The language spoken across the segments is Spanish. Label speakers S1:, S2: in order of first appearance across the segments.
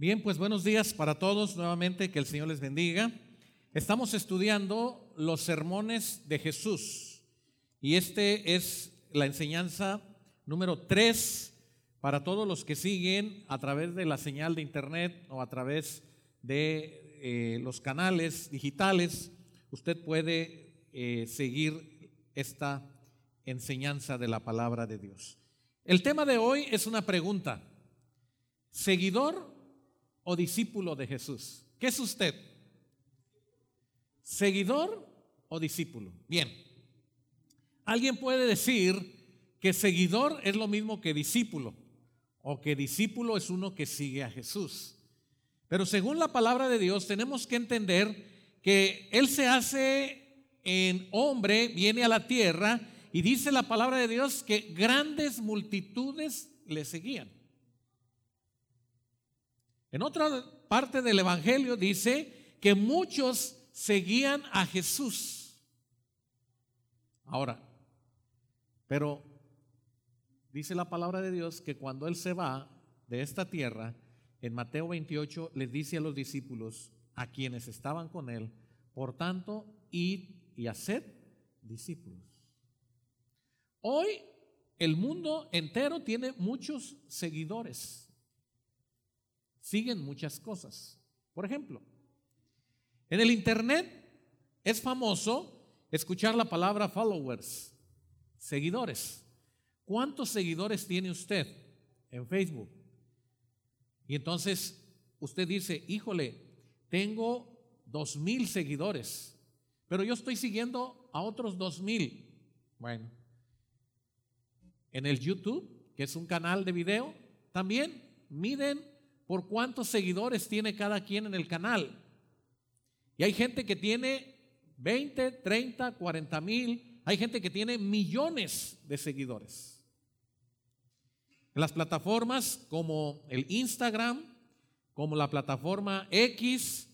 S1: Bien, pues buenos días para todos nuevamente, que el Señor les bendiga. Estamos estudiando los sermones de Jesús y este es la enseñanza número 3 para todos los que siguen a través de la señal de internet o a través de eh, los canales digitales. Usted puede eh, seguir esta enseñanza de la palabra de Dios. El tema de hoy es una pregunta. ¿Seguidor o discípulo de Jesús? ¿Qué es usted? ¿Seguidor o discípulo? Bien. Alguien puede decir que seguidor es lo mismo que discípulo o que discípulo es uno que sigue a Jesús. Pero según la palabra de Dios tenemos que entender que Él se hace en hombre, viene a la tierra y dice la palabra de Dios que grandes multitudes le seguían. En otra parte del Evangelio dice que muchos seguían a Jesús. Ahora, pero dice la palabra de Dios que cuando Él se va de esta tierra, en Mateo 28 les dice a los discípulos, a quienes estaban con Él, por tanto, id y haced discípulos. Hoy el mundo entero tiene muchos seguidores. Siguen muchas cosas. Por ejemplo, en el Internet es famoso escuchar la palabra followers, seguidores. ¿Cuántos seguidores tiene usted en Facebook? Y entonces usted dice, híjole, tengo dos mil seguidores, pero yo estoy siguiendo a otros dos mil. Bueno, en el YouTube, que es un canal de video, también miden por cuántos seguidores tiene cada quien en el canal. Y hay gente que tiene 20, 30, 40 mil, hay gente que tiene millones de seguidores. En las plataformas como el Instagram, como la plataforma X,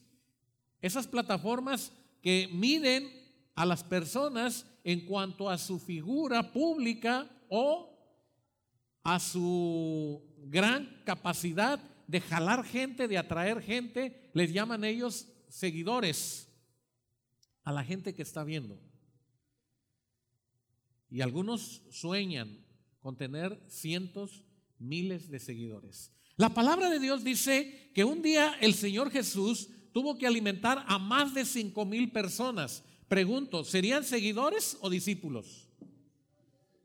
S1: esas plataformas que miden a las personas en cuanto a su figura pública o a su gran capacidad de jalar gente, de atraer gente, les llaman ellos seguidores a la gente que está viendo. Y algunos sueñan con tener cientos, miles de seguidores. La palabra de Dios dice que un día el Señor Jesús tuvo que alimentar a más de cinco mil personas. Pregunto, ¿serían seguidores o discípulos?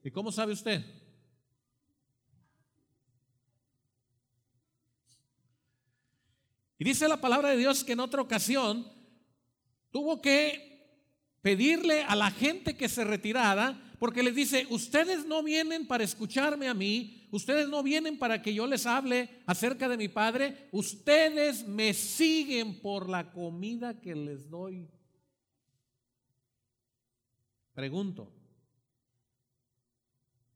S1: ¿Y cómo sabe usted? Y dice la palabra de Dios que en otra ocasión tuvo que pedirle a la gente que se retirara, porque les dice, ustedes no vienen para escucharme a mí, ustedes no vienen para que yo les hable acerca de mi Padre, ustedes me siguen por la comida que les doy. Pregunto,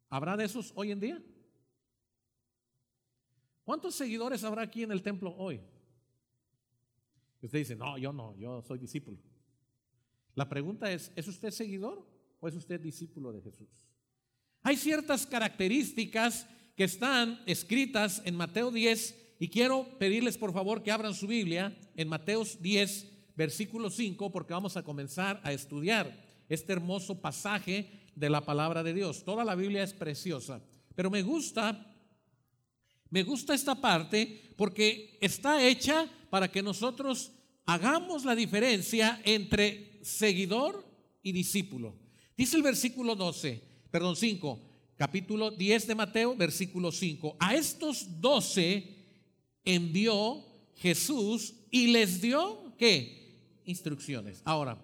S1: ¿Habrá de esos hoy en día? ¿Cuántos seguidores habrá aquí en el templo hoy? Usted dice, no, yo no, yo soy discípulo. La pregunta es, ¿es usted seguidor o es usted discípulo de Jesús? Hay ciertas características que están escritas en Mateo 10 y quiero pedirles por favor que abran su Biblia en Mateo 10, versículo 5, porque vamos a comenzar a estudiar este hermoso pasaje de la palabra de Dios. Toda la Biblia es preciosa, pero me gusta me gusta esta parte porque está hecha para que nosotros hagamos la diferencia entre seguidor y discípulo. Dice el versículo 12, perdón, 5, capítulo 10 de Mateo, versículo 5. A estos 12 envió Jesús y les dio, ¿qué? Instrucciones. Ahora,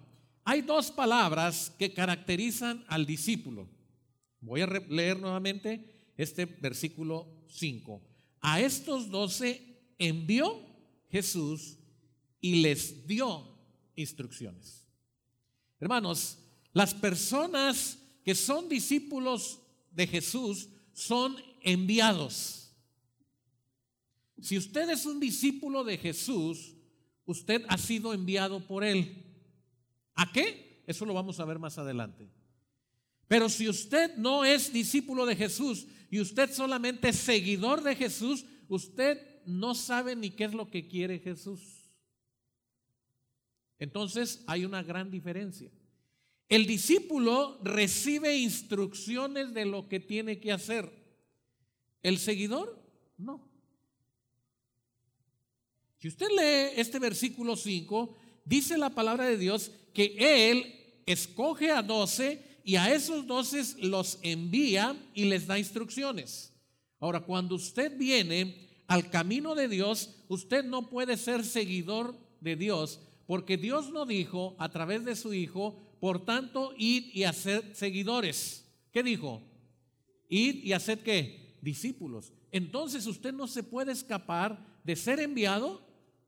S1: hay dos palabras que caracterizan al discípulo. Voy a leer nuevamente este versículo 5. A estos doce envió Jesús y les dio instrucciones. Hermanos, las personas que son discípulos de Jesús son enviados. Si usted es un discípulo de Jesús, usted ha sido enviado por Él. ¿A qué? Eso lo vamos a ver más adelante. Pero si usted no es discípulo de Jesús y usted solamente es seguidor de Jesús, usted no sabe ni qué es lo que quiere Jesús. Entonces hay una gran diferencia. El discípulo recibe instrucciones de lo que tiene que hacer. El seguidor, no. Si usted lee este versículo 5, dice la palabra de Dios que Él escoge a doce y a esos doce los envía y les da instrucciones. Ahora, cuando usted viene al camino de Dios, usted no puede ser seguidor de Dios, porque Dios no dijo a través de su Hijo, por tanto, id y hacer seguidores. ¿Qué dijo? Id y hacer qué? Discípulos. Entonces usted no se puede escapar de ser enviado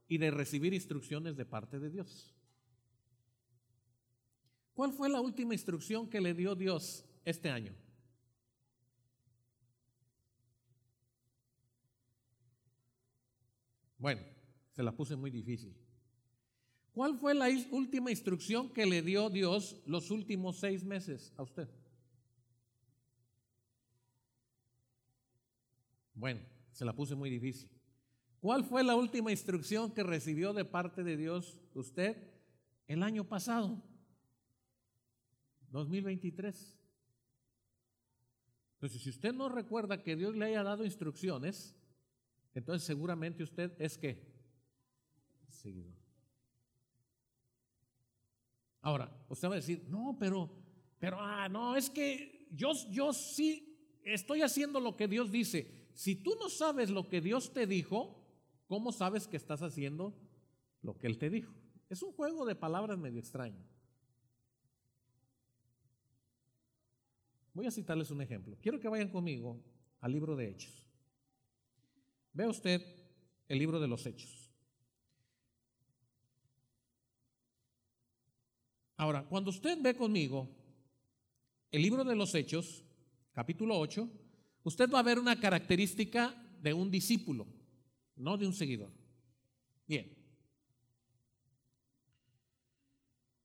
S1: y de recibir instrucciones de parte de Dios. ¿Cuál fue la última instrucción que le dio Dios este año? Bueno, se la puse muy difícil. ¿Cuál fue la última instrucción que le dio Dios los últimos seis meses a usted? Bueno, se la puse muy difícil. ¿Cuál fue la última instrucción que recibió de parte de Dios usted el año pasado? 2023. Entonces, si usted no recuerda que Dios le haya dado instrucciones, entonces seguramente usted es que seguidor. Ahora, usted va a decir, no, pero, pero, ah, no, es que yo, yo sí estoy haciendo lo que Dios dice. Si tú no sabes lo que Dios te dijo, ¿cómo sabes que estás haciendo lo que Él te dijo? Es un juego de palabras medio extraño. Voy a citarles un ejemplo. Quiero que vayan conmigo al libro de Hechos. Vea usted el libro de los Hechos. Ahora, cuando usted ve conmigo el libro de los Hechos, capítulo 8, usted va a ver una característica de un discípulo, no de un seguidor. Bien.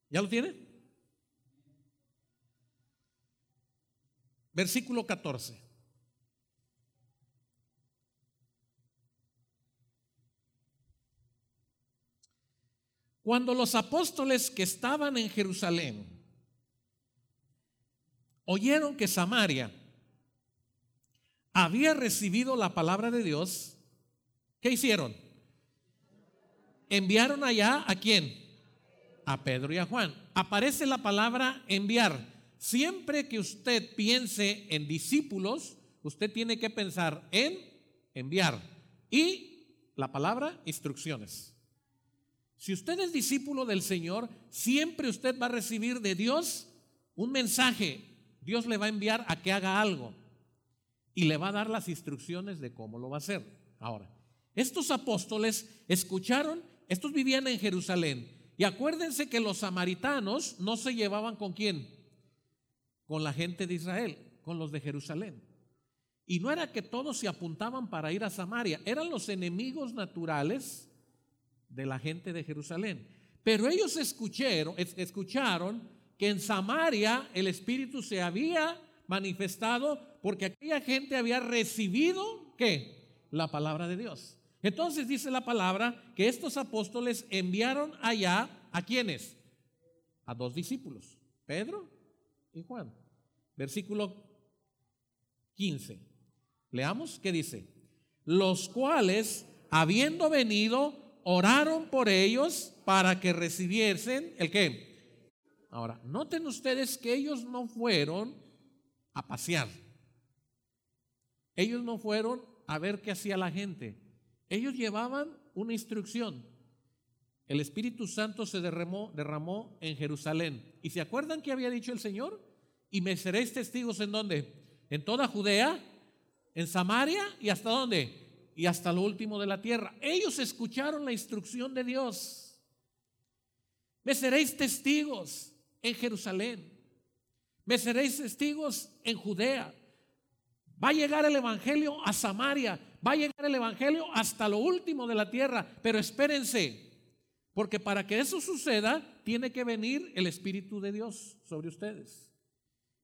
S1: ¿Ya lo tiene? Versículo 14. Cuando los apóstoles que estaban en Jerusalén oyeron que Samaria había recibido la palabra de Dios, ¿qué hicieron? Enviaron allá a quién? A Pedro y a Juan. Aparece la palabra enviar. Siempre que usted piense en discípulos, usted tiene que pensar en enviar y la palabra instrucciones. Si usted es discípulo del Señor, siempre usted va a recibir de Dios un mensaje. Dios le va a enviar a que haga algo y le va a dar las instrucciones de cómo lo va a hacer. Ahora, estos apóstoles escucharon, estos vivían en Jerusalén. Y acuérdense que los samaritanos no se llevaban con quién? Con la gente de Israel, con los de Jerusalén. Y no era que todos se apuntaban para ir a Samaria, eran los enemigos naturales de la gente de Jerusalén. Pero ellos escucharon, escucharon que en Samaria el Espíritu se había manifestado porque aquella gente había recibido ¿qué? La palabra de Dios. Entonces dice la palabra que estos apóstoles enviaron allá a quienes? A dos discípulos, Pedro y Juan. Versículo 15. Leamos qué dice. Los cuales, habiendo venido, oraron por ellos para que recibiesen el qué. Ahora, noten ustedes que ellos no fueron a pasear. Ellos no fueron a ver qué hacía la gente. Ellos llevaban una instrucción. El Espíritu Santo se derramó, derramó en Jerusalén. ¿Y se acuerdan que había dicho el Señor? Y me seréis testigos en dónde? En toda Judea, en Samaria y hasta dónde? y hasta lo último de la tierra. Ellos escucharon la instrucción de Dios. Me seréis testigos en Jerusalén. Me seréis testigos en Judea. Va a llegar el Evangelio a Samaria. Va a llegar el Evangelio hasta lo último de la tierra. Pero espérense, porque para que eso suceda, tiene que venir el Espíritu de Dios sobre ustedes.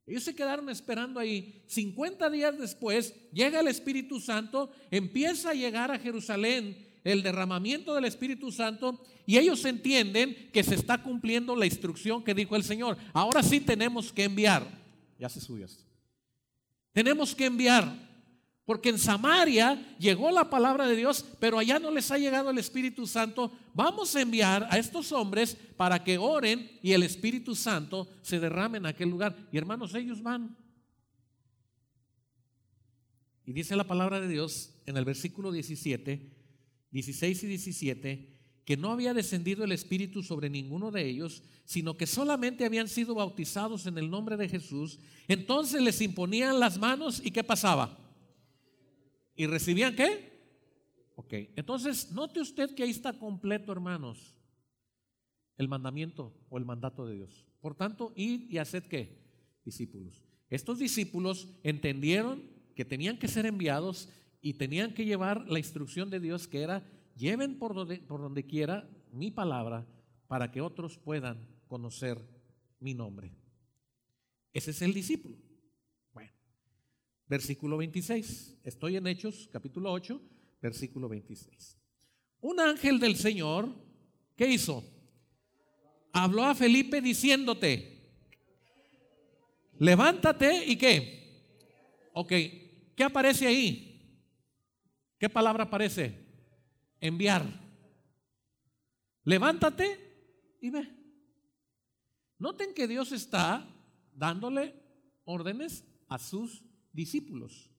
S1: Ellos se quedaron esperando ahí. 50 días después llega el Espíritu Santo, empieza a llegar a Jerusalén el derramamiento del Espíritu Santo y ellos entienden que se está cumpliendo la instrucción que dijo el Señor. Ahora sí tenemos que enviar. Ya se subió esto. Tenemos que enviar. Porque en Samaria llegó la palabra de Dios, pero allá no les ha llegado el Espíritu Santo. Vamos a enviar a estos hombres para que oren y el Espíritu Santo se derrame en aquel lugar. Y hermanos, ellos van. Y dice la palabra de Dios en el versículo 17, 16 y 17, que no había descendido el Espíritu sobre ninguno de ellos, sino que solamente habían sido bautizados en el nombre de Jesús. Entonces les imponían las manos y ¿qué pasaba? ¿Y recibían qué? Ok, entonces note usted que ahí está completo, hermanos, el mandamiento o el mandato de Dios. Por tanto, id y haced qué? Discípulos. Estos discípulos entendieron que tenían que ser enviados y tenían que llevar la instrucción de Dios que era, lleven por donde, por donde quiera mi palabra para que otros puedan conocer mi nombre. Ese es el discípulo. Versículo 26. Estoy en Hechos, capítulo 8, versículo 26. Un ángel del Señor, ¿qué hizo? Habló a Felipe diciéndote, levántate y qué. Ok, ¿qué aparece ahí? ¿Qué palabra aparece? Enviar. Levántate y ve. Noten que Dios está dándole órdenes a sus discípulos.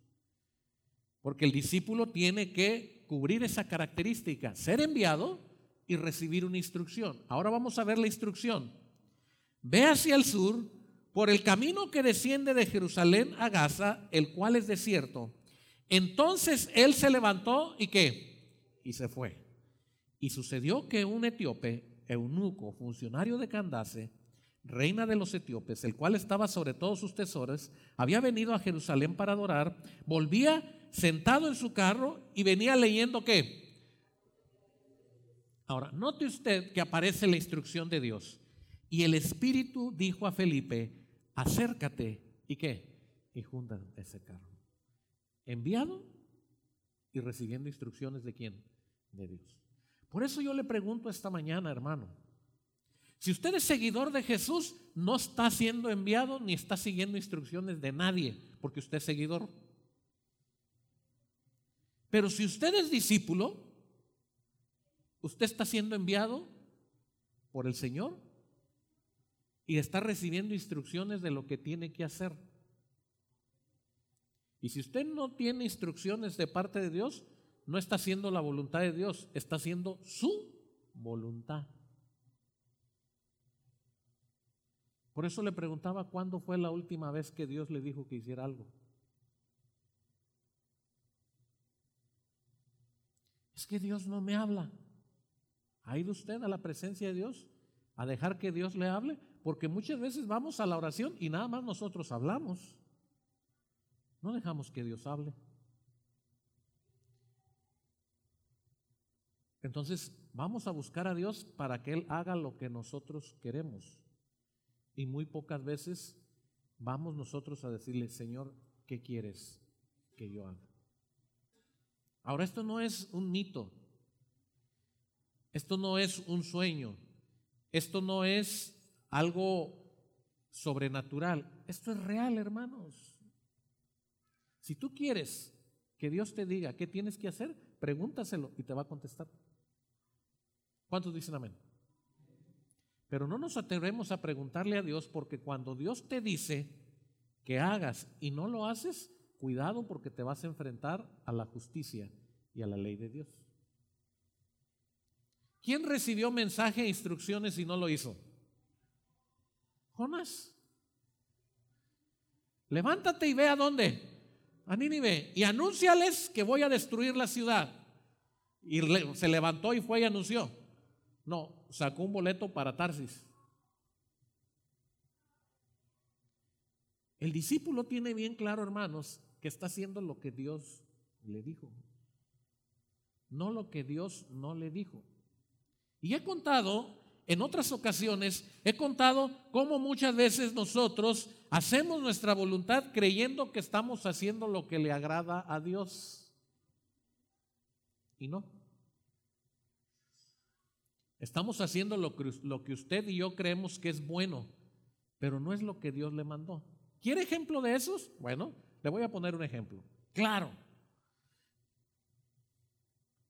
S1: Porque el discípulo tiene que cubrir esa característica, ser enviado y recibir una instrucción. Ahora vamos a ver la instrucción. Ve hacia el sur por el camino que desciende de Jerusalén a Gaza, el cual es desierto. Entonces él se levantó y qué? Y se fue. Y sucedió que un etíope, eunuco, funcionario de Candace, reina de los etíopes, el cual estaba sobre todos sus tesoros, había venido a Jerusalén para adorar, volvía sentado en su carro y venía leyendo qué. Ahora, note usted que aparece la instrucción de Dios. Y el Espíritu dijo a Felipe, acércate y qué, y junta ese carro. Enviado y recibiendo instrucciones de quién? De Dios. Por eso yo le pregunto esta mañana, hermano, si usted es seguidor de Jesús, no está siendo enviado ni está siguiendo instrucciones de nadie, porque usted es seguidor. Pero si usted es discípulo, usted está siendo enviado por el Señor y está recibiendo instrucciones de lo que tiene que hacer. Y si usted no tiene instrucciones de parte de Dios, no está haciendo la voluntad de Dios, está haciendo su voluntad. Por eso le preguntaba cuándo fue la última vez que Dios le dijo que hiciera algo. Es que Dios no me habla. ¿Ha ido usted a la presencia de Dios a dejar que Dios le hable? Porque muchas veces vamos a la oración y nada más nosotros hablamos. No dejamos que Dios hable. Entonces, vamos a buscar a Dios para que Él haga lo que nosotros queremos. Y muy pocas veces vamos nosotros a decirle, Señor, ¿qué quieres que yo haga? Ahora, esto no es un mito. Esto no es un sueño. Esto no es algo sobrenatural. Esto es real, hermanos. Si tú quieres que Dios te diga qué tienes que hacer, pregúntaselo y te va a contestar. ¿Cuántos dicen amén? Pero no nos atrevemos a preguntarle a Dios porque cuando Dios te dice que hagas y no lo haces, cuidado porque te vas a enfrentar a la justicia y a la ley de Dios. ¿Quién recibió mensaje e instrucciones y no lo hizo? Jonás. Levántate y ve a dónde. A Nínive. Y anúnciales que voy a destruir la ciudad. Y se levantó y fue y anunció. No, sacó un boleto para Tarsis. El discípulo tiene bien claro, hermanos, que está haciendo lo que Dios le dijo, no lo que Dios no le dijo. Y he contado en otras ocasiones he contado cómo muchas veces nosotros hacemos nuestra voluntad creyendo que estamos haciendo lo que le agrada a Dios. Y no. Estamos haciendo lo que, usted y yo creemos que es bueno, pero no es lo que Dios le mandó. ¿Quiere ejemplo de esos? Bueno, le voy a poner un ejemplo. Claro.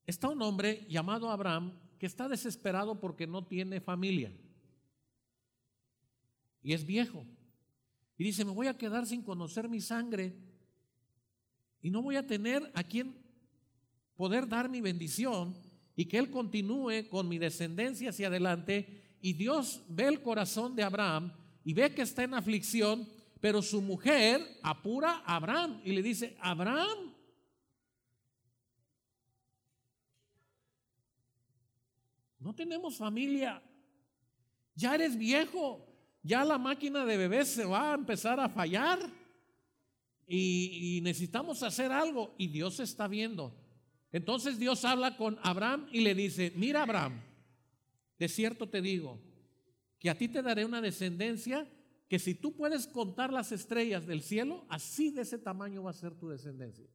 S1: Está un hombre llamado Abraham que está desesperado porque no tiene familia. Y es viejo. Y dice, me voy a quedar sin conocer mi sangre y no voy a tener a quien poder dar mi bendición y que Él continúe con mi descendencia hacia adelante. Y Dios ve el corazón de Abraham y ve que está en aflicción, pero su mujer apura a Abraham y le dice, Abraham, No tenemos familia. Ya eres viejo. Ya la máquina de bebés se va a empezar a fallar. Y, necesitamos hacer algo. Y Dios está viendo. Entonces Dios habla con Abraham y le dice, mira Abraham, de cierto te digo, que a ti te daré una descendencia que si tú puedes contar las estrellas del cielo, así de ese tamaño va a ser tu descendencia.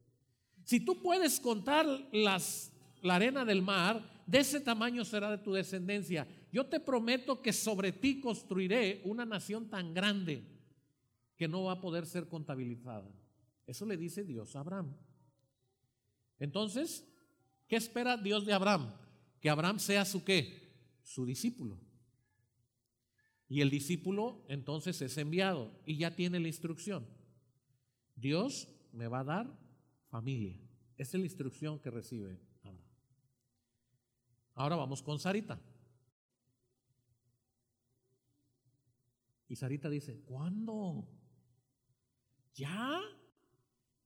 S1: Si tú puedes contar las, la arena del mar, de ese tamaño será de tu descendencia. Yo te prometo que sobre ti construiré una nación tan grande que no va a poder ser contabilizada. Eso le dice Dios a Abraham. Entonces, ¿qué espera Dios de Abraham? Que Abraham sea su qué? Su discípulo. Y el discípulo entonces es enviado y ya tiene la instrucción. Dios me va a dar familia. Esa es la instrucción que recibe Ahora vamos con Sarita. Y Sarita dice, ¿cuándo? ¿Ya?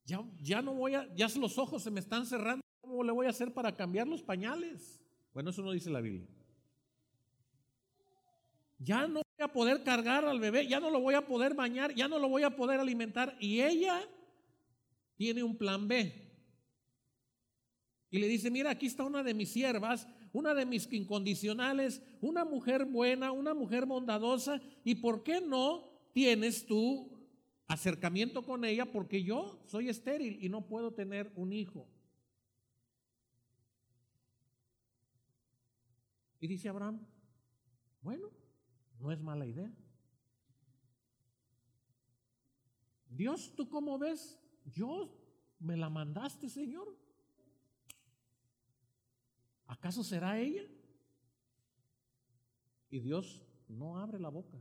S1: Ya, ya no voy a, ya los ojos se me están cerrando. ¿Cómo le voy a hacer para cambiar los pañales? Bueno, eso no dice la Biblia. Ya no voy a poder cargar al bebé, ya no lo voy a poder bañar, ya no lo voy a poder alimentar. Y ella tiene un plan B. Y le dice, mira, aquí está una de mis siervas una de mis incondicionales, una mujer buena, una mujer bondadosa, y por qué no tienes tú acercamiento con ella porque yo soy estéril y no puedo tener un hijo. Y dice Abraham, bueno, no es mala idea. Dios, ¿tú cómo ves? Yo me la mandaste, Señor. ¿Acaso será ella? Y Dios no abre la boca.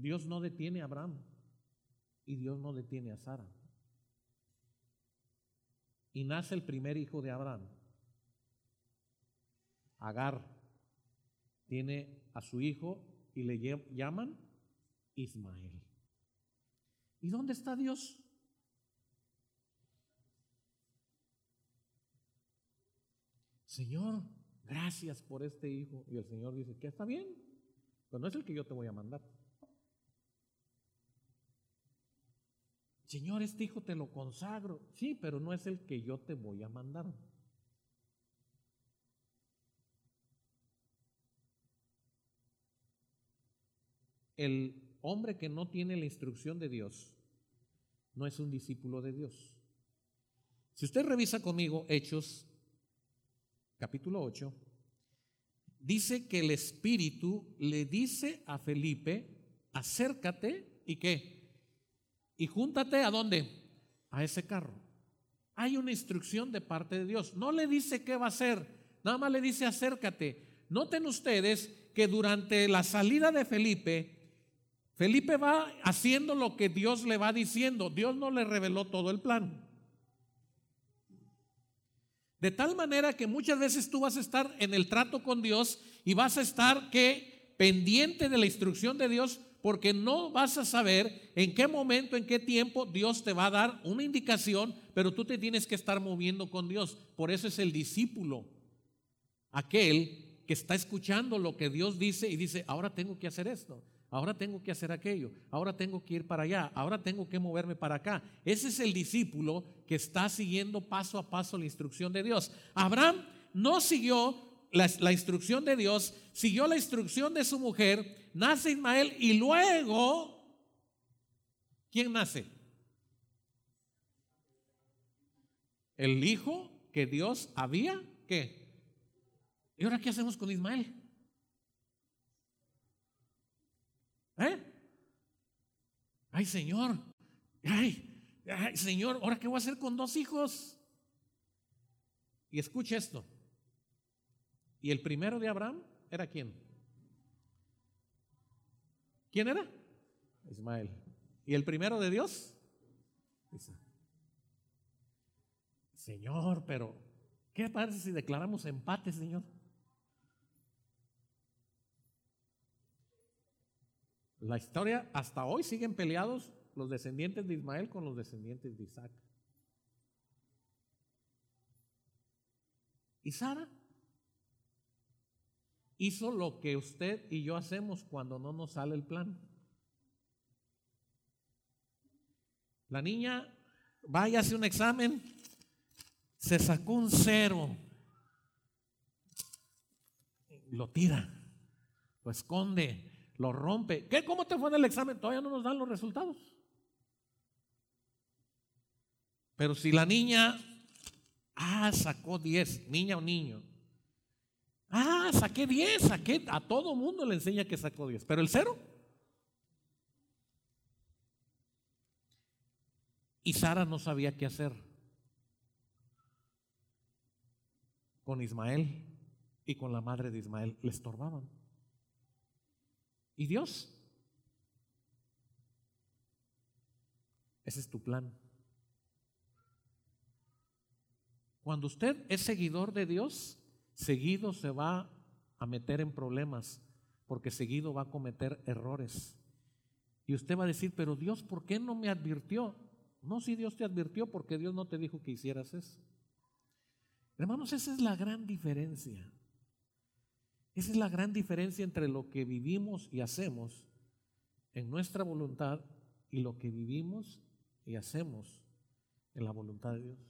S1: Dios no detiene a Abraham y Dios no detiene a Sara. Y nace el primer hijo de Abraham. Agar tiene a su hijo y le llaman Ismael. ¿Y dónde está Dios? Señor, gracias por este hijo. Y el Señor dice, que está bien, pero no es el que yo te voy a mandar. Señor, este hijo te lo consagro. Sí, pero no es el que yo te voy a mandar. El hombre que no tiene la instrucción de Dios no es un discípulo de Dios. Si usted revisa conmigo Hechos capítulo 8, dice que el Espíritu le dice a Felipe, acércate y qué? Y júntate a dónde? A ese carro. Hay una instrucción de parte de Dios. No le dice qué va a hacer, nada más le dice acércate. Noten ustedes que durante la salida de Felipe, Felipe va haciendo lo que Dios le va diciendo. Dios no le reveló todo el plan. De tal manera que muchas veces tú vas a estar en el trato con Dios y vas a estar que pendiente de la instrucción de Dios porque no vas a saber en qué momento, en qué tiempo Dios te va a dar una indicación, pero tú te tienes que estar moviendo con Dios. Por eso es el discípulo, aquel que está escuchando lo que Dios dice y dice, ahora tengo que hacer esto ahora tengo que hacer aquello, ahora tengo que ir para allá, ahora tengo que moverme para acá. Ese es el discípulo que está siguiendo paso a paso la instrucción de Dios. Abraham no siguió la, la instrucción de Dios, siguió la instrucción de su mujer, nace Ismael y luego, ¿quién nace? El hijo que Dios había, ¿qué? ¿Y ahora qué hacemos con Ismael? ¿Eh? Ay, Señor, ay, Señor, ¿ahora qué voy a hacer con dos hijos? Y escuche esto. ¿Y el primero de Abraham era quién? ¿Quién era? Ismael. ¿Y el primero de Dios? Señor, pero ¿qué parece si declaramos empate, Señor? La historia, hasta hoy siguen peleados los descendientes de Ismael con los descendientes de Isaac. ¿Y Sara? Hizo lo que usted y yo hacemos cuando no nos sale el plan. La niña va y hace un examen, se sacó un cero, lo tira, lo esconde, lo rompe. ¿Qué? ¿Cómo te fue en el examen? Todavía no nos dan los resultados. Pero si la niña Ah, sacó 10, niña o niño. Ah, saqué 10, saqué. A todo mundo le enseña que sacó 10. Pero el cero. Y Sara no sabía qué hacer con Ismael y con la madre de Ismael. Le estorbaban. ¿Y Dios? Ese es tu plan. Cuando usted es seguidor de Dios, seguido se va a meter en problemas, porque seguido va a cometer errores. Y usted va a decir, pero Dios, ¿por qué no me advirtió? No, si Dios te advirtió, porque Dios no te dijo que hicieras eso. Hermanos, esa es la gran diferencia. Esa es la gran diferencia entre lo que vivimos y hacemos en nuestra voluntad y lo que vivimos y hacemos en la voluntad de Dios.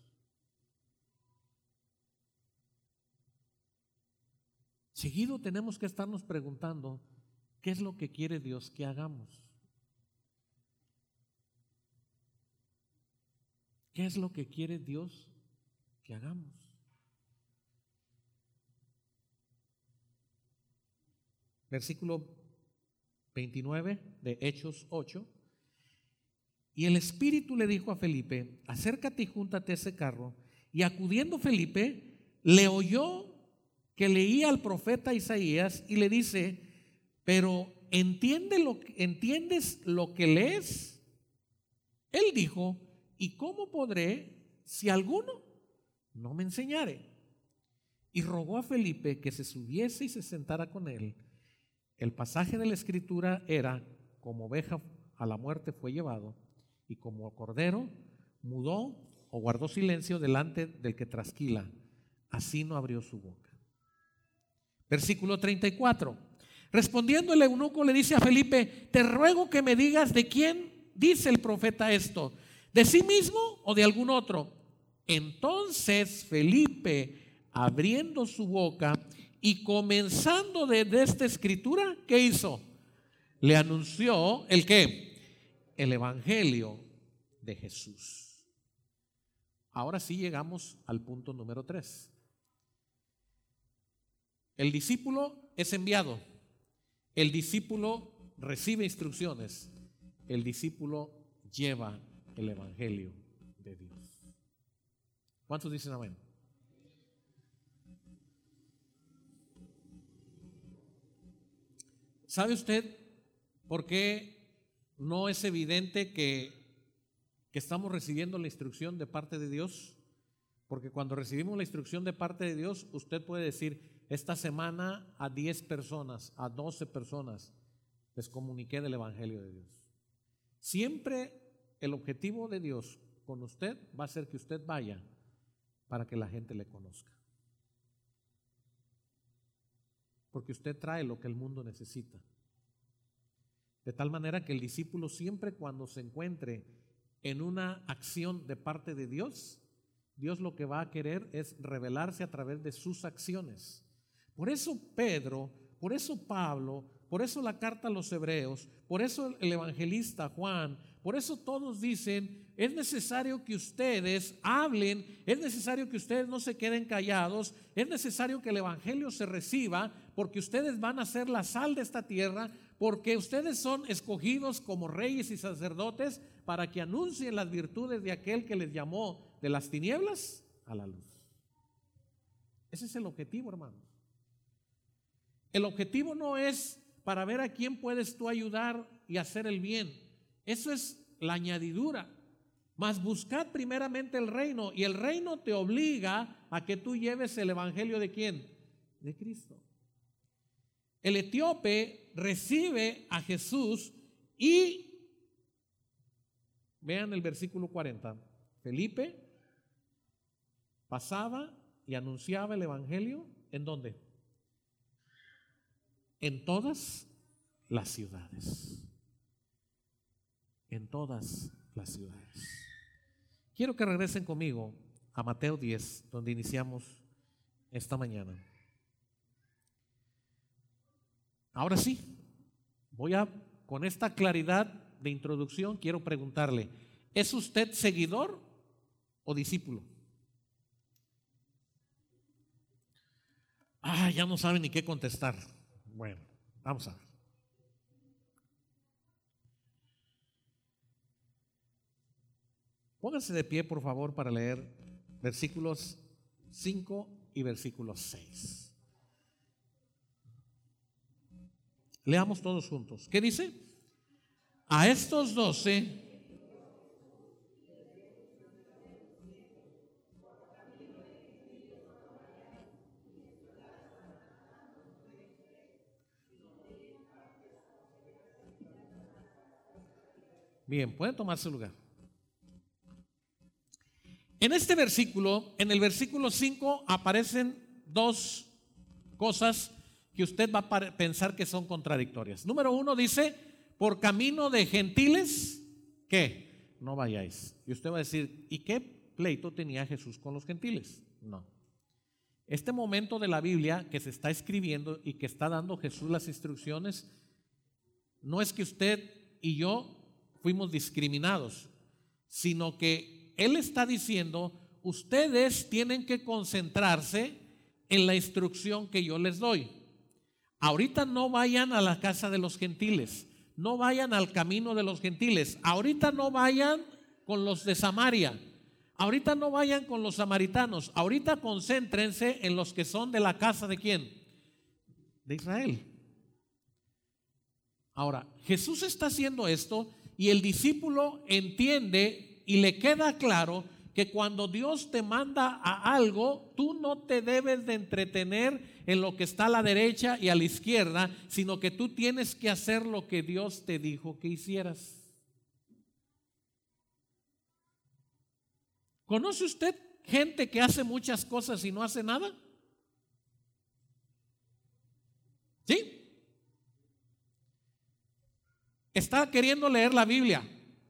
S1: Seguido tenemos que estarnos preguntando, ¿qué es lo que quiere Dios que hagamos? ¿Qué es lo que quiere Dios que hagamos? Versículo 29 de Hechos 8. Y el Espíritu le dijo a Felipe, acércate y júntate a ese carro. Y acudiendo Felipe, le oyó que leía al profeta Isaías y le dice, pero ¿entiende lo, ¿entiendes lo que lees? Él dijo, ¿y cómo podré si alguno no me enseñare? Y rogó a Felipe que se subiese y se sentara con él. El pasaje de la escritura era, como oveja a la muerte fue llevado, y como cordero mudó o guardó silencio delante del que trasquila, así no abrió su boca. Versículo 34. Respondiendo el eunuco le dice a Felipe, te ruego que me digas de quién dice el profeta esto, de sí mismo o de algún otro. Entonces Felipe, abriendo su boca y comenzando desde esta escritura, ¿qué hizo? Le anunció el qué? El Evangelio de Jesús. Ahora sí llegamos al punto número 3. El discípulo es enviado. El discípulo recibe instrucciones. El discípulo lleva el Evangelio de Dios. ¿Cuántos dicen amén? ¿Sabe usted por qué no es evidente que, que estamos recibiendo la instrucción de parte de Dios? Porque cuando recibimos la instrucción de parte de Dios, usted puede decir, esta semana a 10 personas, a 12 personas, les comuniqué del Evangelio de Dios. Siempre el objetivo de Dios con usted va a ser que usted vaya para que la gente le conozca. Porque usted trae lo que el mundo necesita. De tal manera que el discípulo siempre cuando se encuentre en una acción de parte de Dios, Dios lo que va a querer es revelarse a través de sus acciones Por eso Pedro, por eso Pablo, por eso la carta a los hebreos, por eso el evangelista Juan, por eso todos dicen, es necesario que ustedes hablen, es necesario que ustedes no se queden callados, es necesario que el Evangelio se reciba, porque ustedes van a ser la sal de esta tierra, porque ustedes son escogidos como reyes y sacerdotes para que anuncien las virtudes de aquel que les llamó de las tinieblas a la luz. Ese es el objetivo, hermanos. El objetivo no es para ver a quién puedes tú ayudar y hacer el bien. Eso es la añadidura. Mas buscad primeramente el reino y el reino te obliga a que tú lleves el evangelio de quién? De Cristo. El etíope recibe a Jesús y vean el versículo 40. Felipe pasaba y anunciaba el evangelio en dónde? En todas las ciudades. En todas las ciudades. Quiero que regresen conmigo a Mateo 10, donde iniciamos esta mañana. Ahora sí, voy a, con esta claridad de introducción, quiero preguntarle, ¿es usted seguidor o discípulo? Ah, ya no sabe ni qué contestar. Bueno, vamos a ver. Pónganse de pie, por favor, para leer versículos 5 y versículos 6. Leamos todos juntos. ¿Qué dice? A estos doce Bien, pueden tomar su lugar. En este versículo, en el versículo 5, aparecen dos cosas que usted va a pensar que son contradictorias. Número uno dice, por camino de gentiles, ¿qué? No vayáis. Y usted va a decir, ¿y qué pleito tenía Jesús con los gentiles? No. Este momento de la Biblia que se está escribiendo y que está dando Jesús las instrucciones, no es que usted y yo fuimos discriminados, sino que él está diciendo, ustedes tienen que concentrarse en la instrucción que yo les doy. Ahorita no vayan a la casa de los gentiles, no vayan al camino de los gentiles, ahorita no vayan con los de Samaria, ahorita no vayan con los samaritanos, ahorita concéntrense en los que son de la casa de quién? De Israel. Ahora, Jesús está haciendo esto y el discípulo entiende y le queda claro que cuando Dios te manda a algo, tú no te debes de entretener en lo que está a la derecha y a la izquierda, sino que tú tienes que hacer lo que Dios te dijo que hicieras. ¿Conoce usted gente que hace muchas cosas y no hace nada? ¿Sí? Está queriendo leer la Biblia,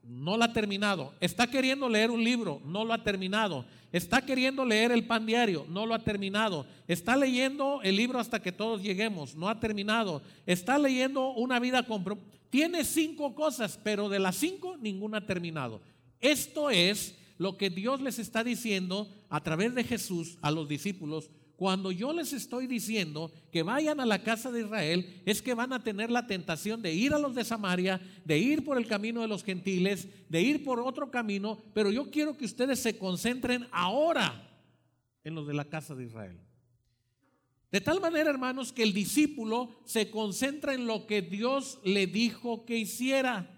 S1: no lo ha terminado. Está queriendo leer un libro, no lo ha terminado. Está queriendo leer el pan diario, no lo ha terminado. Está leyendo el libro hasta que todos lleguemos, no ha terminado. Está leyendo una vida con... Tiene cinco cosas, pero de las cinco ninguna ha terminado. Esto es lo que Dios les está diciendo a través de Jesús a los discípulos cuando yo les estoy diciendo que vayan a la casa de Israel, es que van a tener la tentación de ir a los de Samaria, de ir por el camino de los gentiles, de ir por otro camino, pero yo quiero que ustedes se concentren ahora en los de la casa de Israel. De tal manera, hermanos, que el discípulo se concentra en lo que Dios le dijo que hiciera.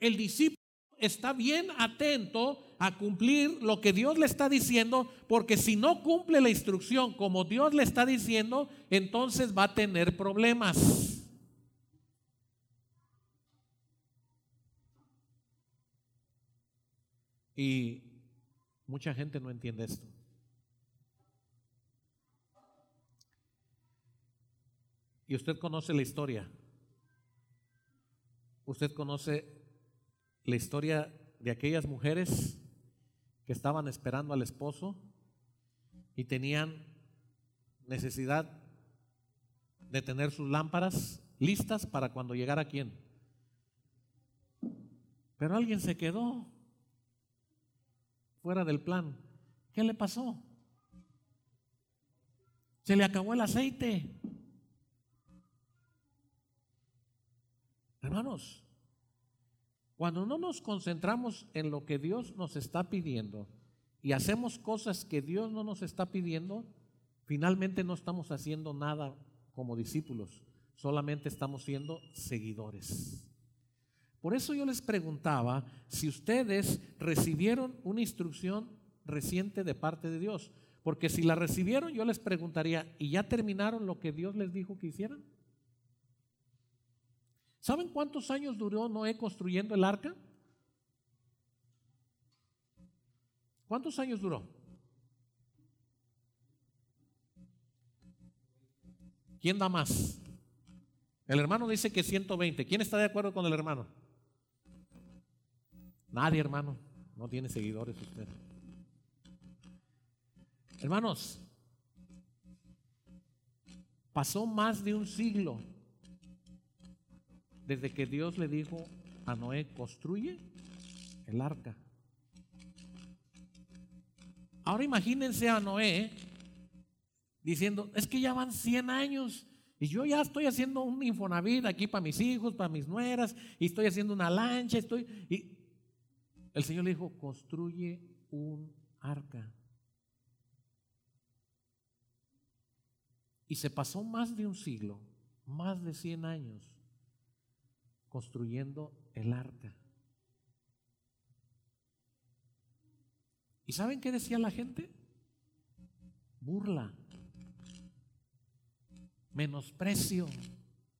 S1: El discípulo está bien atento a cumplir lo que Dios le está diciendo, porque si no cumple la instrucción como Dios le está diciendo, entonces va a tener problemas. Y mucha gente no entiende esto. Y usted conoce la historia. Usted conoce la historia de aquellas mujeres que estaban esperando al esposo y tenían necesidad de tener sus lámparas listas para cuando llegara quién. Pero alguien se quedó fuera del plan. ¿Qué le pasó? Se le acabó el aceite. Hermanos, cuando no nos concentramos en lo que Dios nos está pidiendo y hacemos cosas que Dios no nos está pidiendo, finalmente no estamos haciendo nada como discípulos, solamente estamos siendo seguidores. Por eso yo les preguntaba si ustedes recibieron una instrucción reciente de parte de Dios. Porque si la recibieron, yo les preguntaría, ¿y ya terminaron lo que Dios les dijo que hicieran? ¿Saben cuántos años duró Noé construyendo el arca? ¿Cuántos años duró? ¿Quién da más? El hermano dice que 120. ¿Quién está de acuerdo con el hermano? Nadie, hermano. No tiene seguidores usted. Hermanos, pasó más de un siglo desde que Dios le dijo a Noé, construye el arca. Ahora imagínense a Noé diciendo, es que ya van 100 años y yo ya estoy haciendo un infonavit aquí para mis hijos, para mis nueras, y estoy haciendo una lancha, estoy... Y el Señor le dijo, construye un arca. Y se pasó más de un siglo, más de 100 años, construyendo el arca. ¿Y saben qué decía la gente? Burla, menosprecio.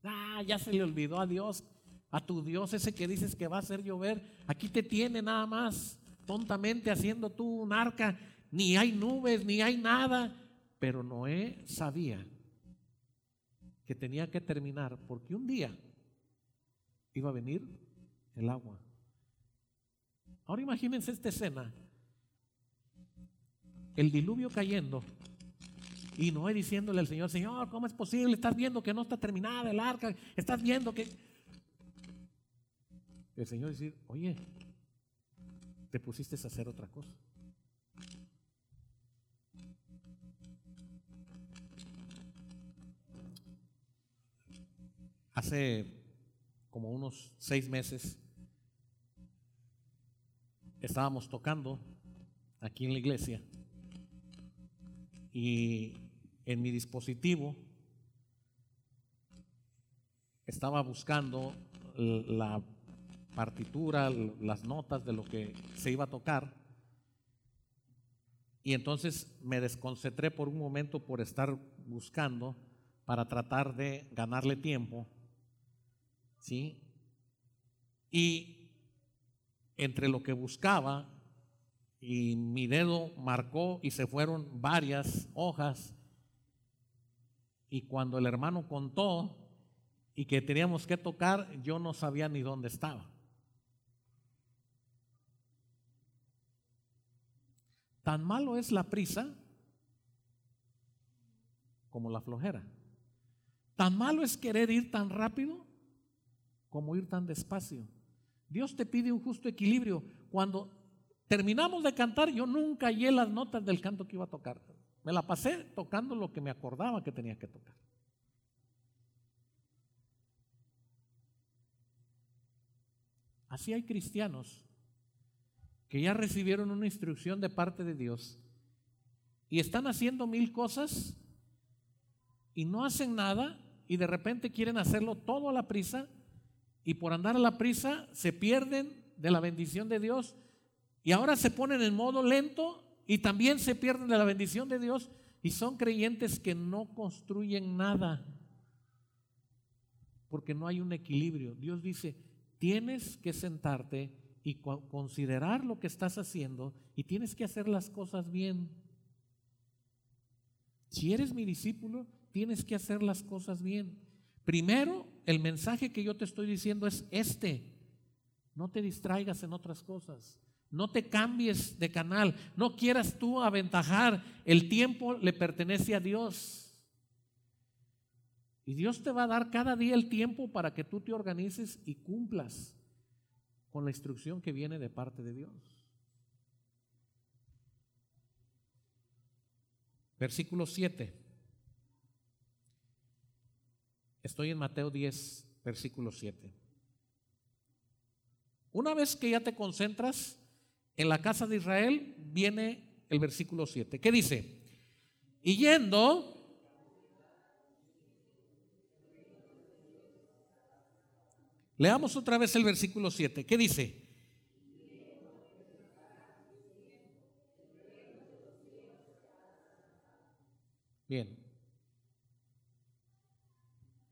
S1: Ah, ya se le olvidó a Dios, a tu Dios ese que dices que va a hacer llover. Aquí te tiene nada más, tontamente haciendo tú un arca. Ni hay nubes, ni hay nada. Pero Noé sabía que tenía que terminar porque un día iba a venir el agua. Ahora imagínense esta escena. El diluvio cayendo y Noé diciéndole al Señor, Señor, ¿cómo es posible? Estás viendo que no está terminada el arca, estás viendo que... El Señor decir, oye, te pusiste a hacer otra cosa. Hace como unos seis meses estábamos tocando aquí en la iglesia y en mi dispositivo estaba buscando la partitura, las notas de lo que se iba a tocar. Y entonces me desconcentré por un momento por estar buscando para tratar de ganarle tiempo ¿sí? Y entre lo que buscaba y mi dedo marcó y se fueron varias hojas. Y cuando el hermano contó y que teníamos que tocar, yo no sabía ni dónde estaba. Tan malo es la prisa como la flojera. Tan malo es querer ir tan rápido como ir tan despacio. Dios te pide un justo equilibrio. Cuando terminamos de cantar, yo nunca hallé las notas del canto que iba a tocar. Me la pasé tocando lo que me acordaba que tenía que tocar. Así hay cristianos que ya recibieron una instrucción de parte de Dios y están haciendo mil cosas y no hacen nada y de repente quieren hacerlo todo a la prisa y por andar a la prisa se pierden de la bendición de Dios y ahora se ponen en modo lento y también se pierden de la bendición de Dios y son creyentes que no construyen nada porque no hay un equilibrio. Dios dice, tienes que sentarte y considerar lo que estás haciendo y tienes que hacer las cosas bien. Si eres mi discípulo, tienes que hacer las cosas bien. Primero, el mensaje que yo te estoy diciendo es este. No te distraigas en otras cosas. No te cambies de canal. No quieras tú aventajar. El tiempo le pertenece a Dios. Y Dios te va a dar cada día el tiempo para que tú te organices y cumplas con la instrucción que viene de parte de Dios. Versículo 7. Estoy en Mateo 10, versículo 7. Una vez que ya te concentras en la casa de Israel, viene el versículo 7. ¿Qué dice? Y yendo, leamos otra vez el versículo 7. ¿Qué dice? Bien.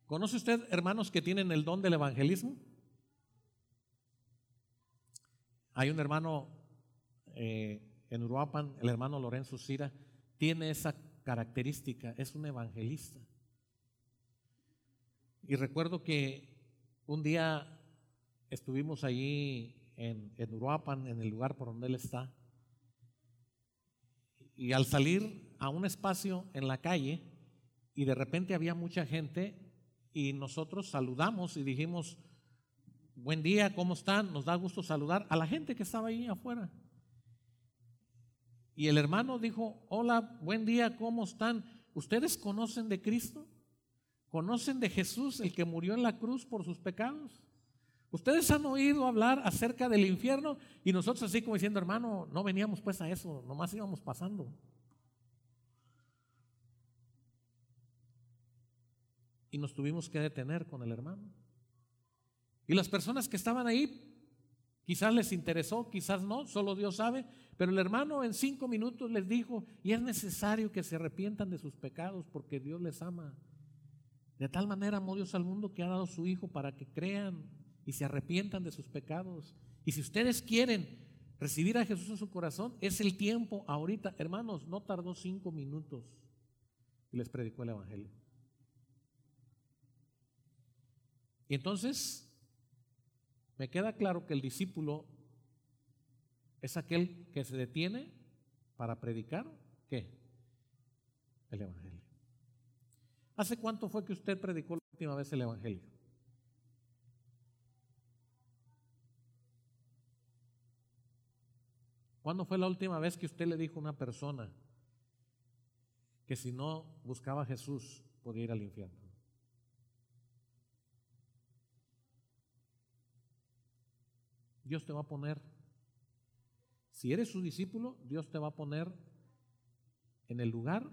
S1: ¿Conoce usted hermanos que tienen el don del evangelismo? Hay un hermano eh, en Uruapan, el hermano Lorenzo Sira, tiene esa característica, es un evangelista. Y recuerdo que un día estuvimos allí en, en Uruapan, en el lugar por donde él está, y al salir a un espacio en la calle, y de repente había mucha gente, y nosotros saludamos y dijimos, buen día, ¿cómo están? Nos da gusto saludar a la gente que estaba ahí afuera. Y el hermano dijo, hola, buen día, ¿cómo están? ¿Ustedes conocen de Cristo? ¿Conocen de Jesús, el que murió en la cruz por sus pecados? Ustedes han oído hablar acerca del infierno y nosotros así como diciendo, hermano, no veníamos pues a eso, nomás íbamos pasando. Y nos tuvimos que detener con el hermano. Y las personas que estaban ahí, quizás les interesó, quizás no, solo Dios sabe, pero el hermano en cinco minutos les dijo, y es necesario que se arrepientan de sus pecados porque Dios les ama. De tal manera amó Dios al mundo que ha dado su Hijo para que crean y se arrepientan de sus pecados. Y si ustedes quieren recibir a Jesús en su corazón, es el tiempo ahorita. Hermanos, no tardó cinco minutos y les predicó el Evangelio. Y entonces me queda claro que el discípulo es aquel que se detiene para predicar, ¿qué? El Evangelio. ¿Hace cuánto fue que usted predicó la última vez el Evangelio? ¿Cuándo fue la última vez que usted le dijo a una persona que si no buscaba a Jesús podía ir al infierno? Dios te va a poner, si eres su discípulo, Dios te va a poner en el lugar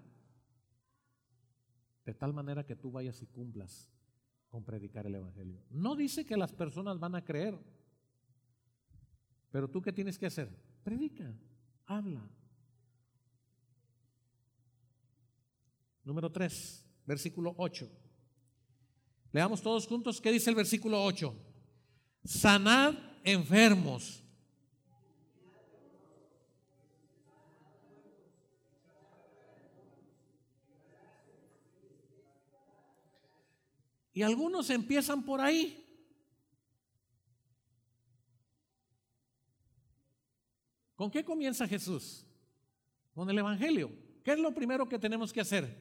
S1: de tal manera que tú vayas y cumplas con predicar el Evangelio. No dice que las personas van a creer, pero tú qué tienes que hacer? Predica, habla. Número 3, versículo 8. Leamos todos juntos qué dice el versículo 8. Sanad enfermos. Y algunos empiezan por ahí. ¿Con qué comienza Jesús? Con el Evangelio. ¿Qué es lo primero que tenemos que hacer?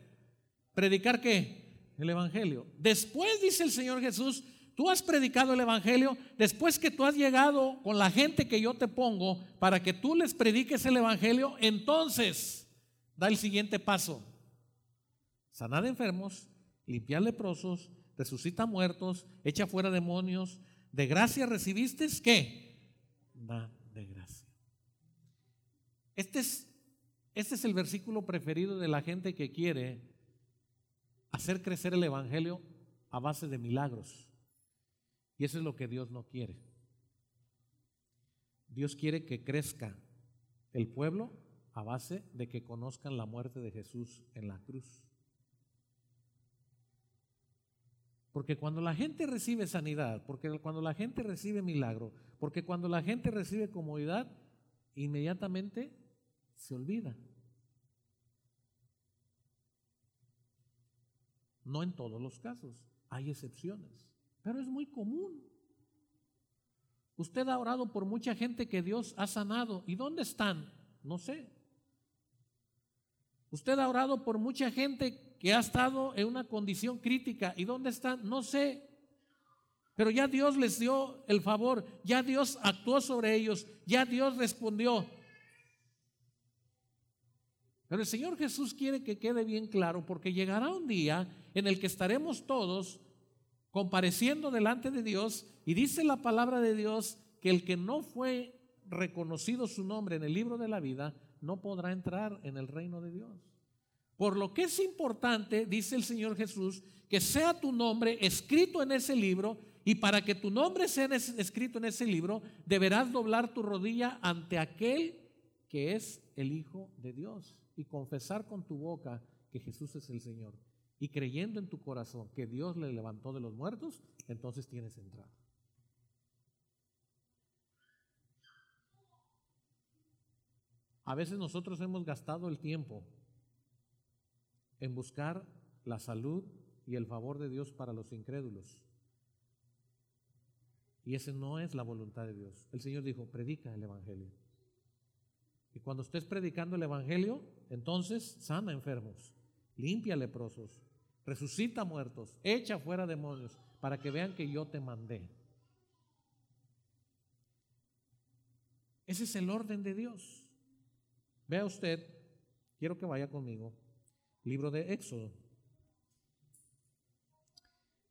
S1: Predicar qué? El Evangelio. Después dice el Señor Jesús, Tú has predicado el Evangelio después que tú has llegado con la gente que yo te pongo para que tú les prediques el Evangelio, entonces da el siguiente paso. Sanar enfermos, limpiar leprosos, resucita muertos, echa fuera demonios. ¿De gracia recibiste qué? Da de gracia. Este es, este es el versículo preferido de la gente que quiere hacer crecer el Evangelio a base de milagros. Y eso es lo que Dios no quiere. Dios quiere que crezca el pueblo a base de que conozcan la muerte de Jesús en la cruz. Porque cuando la gente recibe sanidad, porque cuando la gente recibe milagro, porque cuando la gente recibe comodidad, inmediatamente se olvida. No en todos los casos, hay excepciones. Pero es muy común. Usted ha orado por mucha gente que Dios ha sanado. ¿Y dónde están? No sé. Usted ha orado por mucha gente que ha estado en una condición crítica. ¿Y dónde están? No sé. Pero ya Dios les dio el favor, ya Dios actuó sobre ellos, ya Dios respondió. Pero el Señor Jesús quiere que quede bien claro porque llegará un día en el que estaremos todos compareciendo delante de Dios y dice la palabra de Dios que el que no fue reconocido su nombre en el libro de la vida no podrá entrar en el reino de Dios. Por lo que es importante, dice el Señor Jesús, que sea tu nombre escrito en ese libro y para que tu nombre sea escrito en ese libro, deberás doblar tu rodilla ante aquel que es el Hijo de Dios y confesar con tu boca que Jesús es el Señor. Y creyendo en tu corazón que Dios le levantó de los muertos, entonces tienes entrada. A veces nosotros hemos gastado el tiempo en buscar la salud y el favor de Dios para los incrédulos. Y esa no es la voluntad de Dios. El Señor dijo, predica el Evangelio. Y cuando estés predicando el Evangelio, entonces sana enfermos, limpia leprosos, resucita muertos, echa fuera demonios, para que vean que yo te mandé. Ese es el orden de Dios. Vea usted, quiero que vaya conmigo, libro de Éxodo.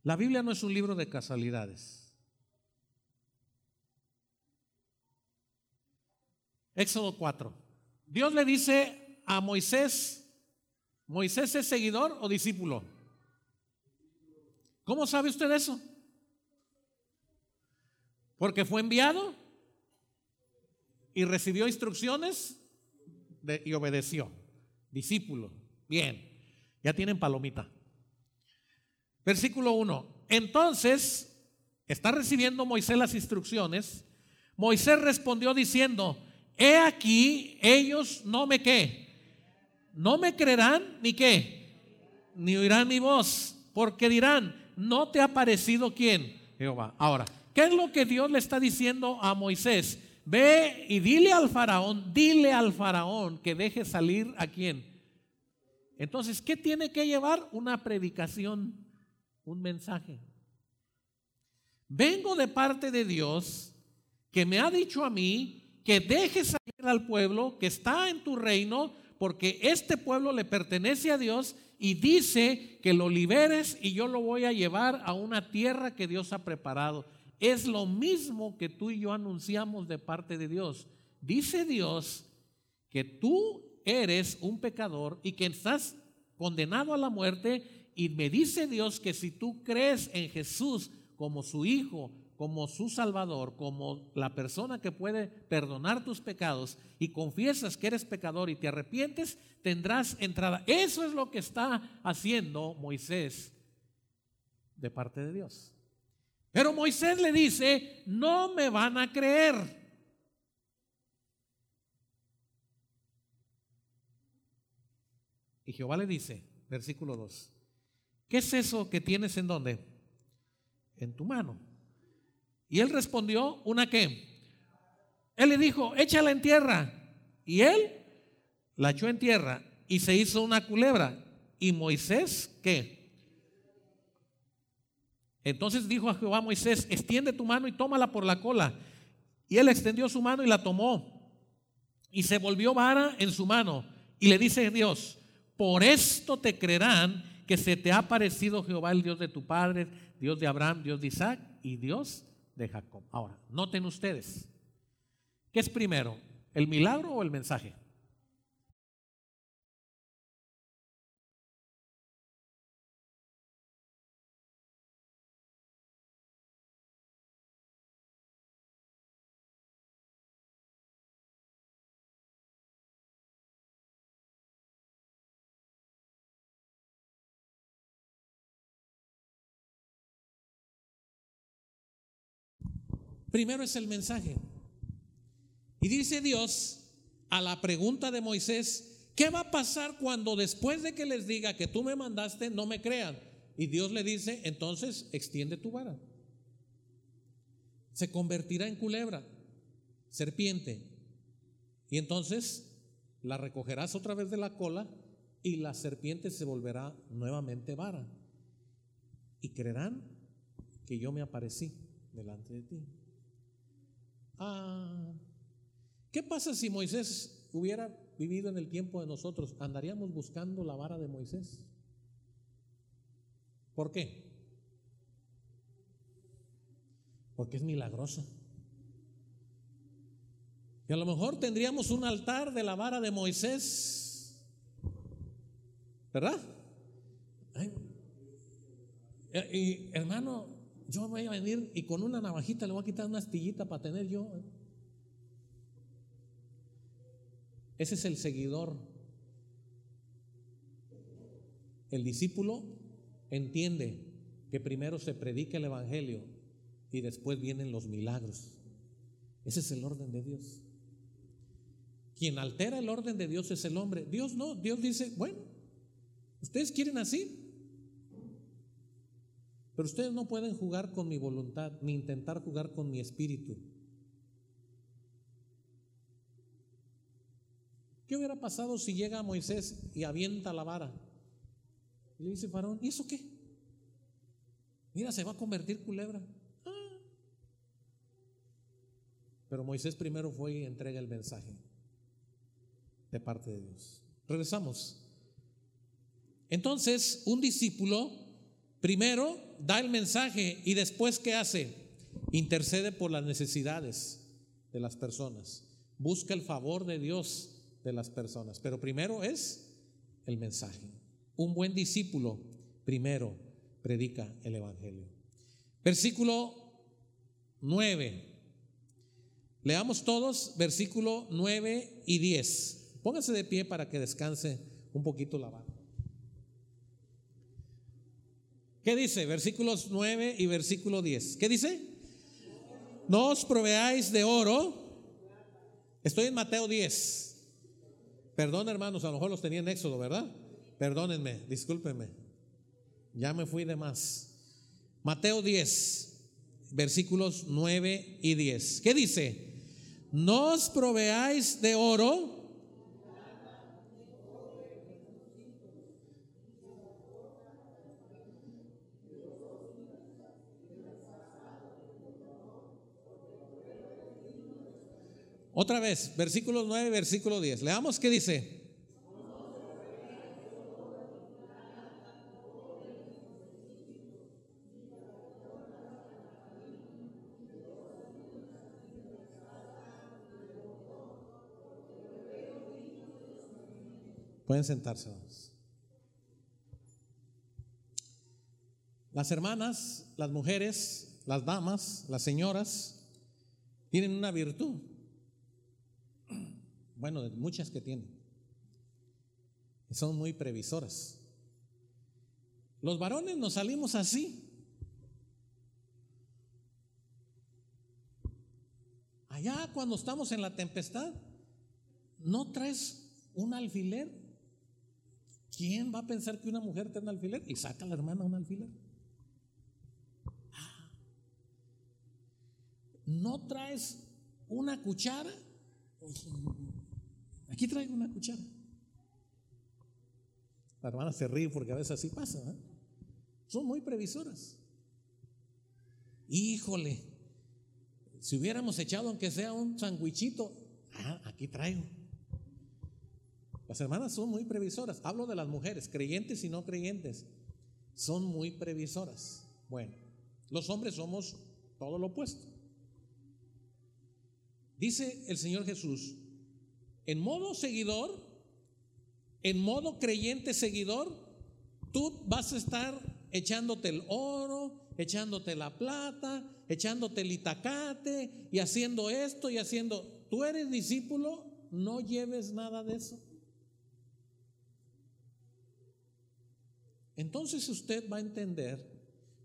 S1: La Biblia no es un libro de casualidades. Éxodo 4. Dios le dice a Moisés, ¿Moisés es seguidor o discípulo? ¿Cómo sabe usted eso? Porque fue enviado y recibió instrucciones y obedeció. Discípulo. Bien, ya tienen palomita. Versículo 1. Entonces, está recibiendo Moisés las instrucciones. Moisés respondió diciendo, he aquí, ellos no me qué, no me creerán ni qué, ni oirán mi voz, porque dirán, no te ha parecido quién, Jehová. Ahora, ¿qué es lo que Dios le está diciendo a Moisés? Ve y dile al faraón, dile al faraón que deje salir a quién. Entonces, ¿qué tiene que llevar? Una predicación, un mensaje. Vengo de parte de Dios que me ha dicho a mí que deje salir al pueblo que está en tu reino, porque este pueblo le pertenece a Dios y dice que lo liberes y yo lo voy a llevar a una tierra que Dios ha preparado. Es lo mismo que tú y yo anunciamos de parte de Dios. Dice Dios que tú eres un pecador y que estás condenado a la muerte y me dice Dios que si tú crees en Jesús como su Hijo, como su Salvador, como la persona que puede perdonar tus pecados y confiesas que eres pecador y te arrepientes, tendrás entrada. Eso es lo que está haciendo Moisés de parte de Dios. Pero Moisés le dice, no me van a creer. Y Jehová le dice, versículo 2, ¿qué es eso que tienes en dónde? En tu mano. Y él respondió, ¿una qué? Él le dijo, échala en tierra. Y él la echó en tierra y se hizo una culebra. ¿Y Moisés qué? Entonces dijo a Jehová Moisés, extiende tu mano y tómala por la cola. Y él extendió su mano y la tomó. Y se volvió vara en su mano. Y le dice Dios, por esto te creerán que se te ha aparecido Jehová, el Dios de tu padre, Dios de Abraham, Dios de Isaac y Dios de Jacob. Ahora, noten ustedes, ¿qué es primero? ¿El milagro o el mensaje? Primero es el mensaje. Y dice Dios a la pregunta de Moisés, ¿qué va a pasar cuando después de que les diga que tú me mandaste no me crean? Y Dios le dice, entonces extiende tu vara. se convertirá en culebra, serpiente. Y entonces la recogerás otra vez de la cola y la serpiente se volverá nuevamente vara. Y creerán que yo me aparecí delante de ti. Ah, ¿qué pasa si Moisés hubiera vivido en el tiempo de nosotros? ¿Andaríamos buscando la vara de Moisés? ¿Por qué? Porque es milagrosa. Y a lo mejor tendríamos un altar de la vara de Moisés. ¿Verdad? y hermano, yo voy a venir y con una navajita le voy a quitar una astillita para tener yo. Ese es el seguidor. El discípulo entiende que primero se predica el Evangelio y después vienen los milagros. Ese es el orden de Dios. Quien altera el orden de Dios es el hombre. Dios no, Dios dice, bueno, ustedes quieren así, pero ustedes no pueden jugar con mi voluntad ni intentar jugar con mi espíritu. ¿Qué hubiera pasado si llega Moisés y avienta la vara? Y le dice Faraón, ¿y eso qué? Mira, se va a convertir culebra. Ah. Pero Moisés primero fue y entrega el mensaje de parte de Dios. Regresamos. Entonces, un discípulo primero da el mensaje y después ¿qué hace? Intercede por las necesidades de las personas. Busca el favor de Dios de las personas. Pero primero es el mensaje. Un buen discípulo primero predica el Evangelio. Versículo 9. Leamos todos versículo 9 y 10. Póngase de pie para que descanse un poquito la. ¿Qué dice? Versículos 9 y versículo 10. ¿Qué dice? No os proveáis de oro. Estoy en Mateo 10. Perdón, hermanos, a lo mejor los tenía en Éxodo, ¿verdad? Perdónenme, discúlpenme. Ya me fui de más. Mateo 10, versículos 9 y 10. ¿Qué dice? No os proveáis de oro Otra vez, versículo 9, versículo 10. Leamos qué dice. Pueden sentarse. Las hermanas, las mujeres, las damas, las señoras, tienen una virtud bueno, muchas que tienen. Son muy previsoras. Los varones nos salimos así. Allá cuando estamos en la tempestad, ¿no traes un alfiler? ¿Quién va a pensar que una mujer tiene alfiler? Y saca a la hermana un alfiler. Ah. ¿No traes una cuchara? Aquí traigo una cuchara. La hermana se ríe porque a veces así pasa. ¿eh? Son muy previsoras. Híjole, si hubiéramos echado aunque sea un sandwichito, ah, aquí traigo. Las hermanas son muy previsoras. Hablo de las mujeres, creyentes y no creyentes. Son muy previsoras. Bueno, los hombres somos todo lo opuesto. Dice el Señor Jesús, en modo seguidor, en modo creyente seguidor, tú vas a estar echándote el oro, echándote la plata, echándote el itacate y haciendo esto y haciendo. Tú eres discípulo, no lleves nada de eso. Entonces usted va a entender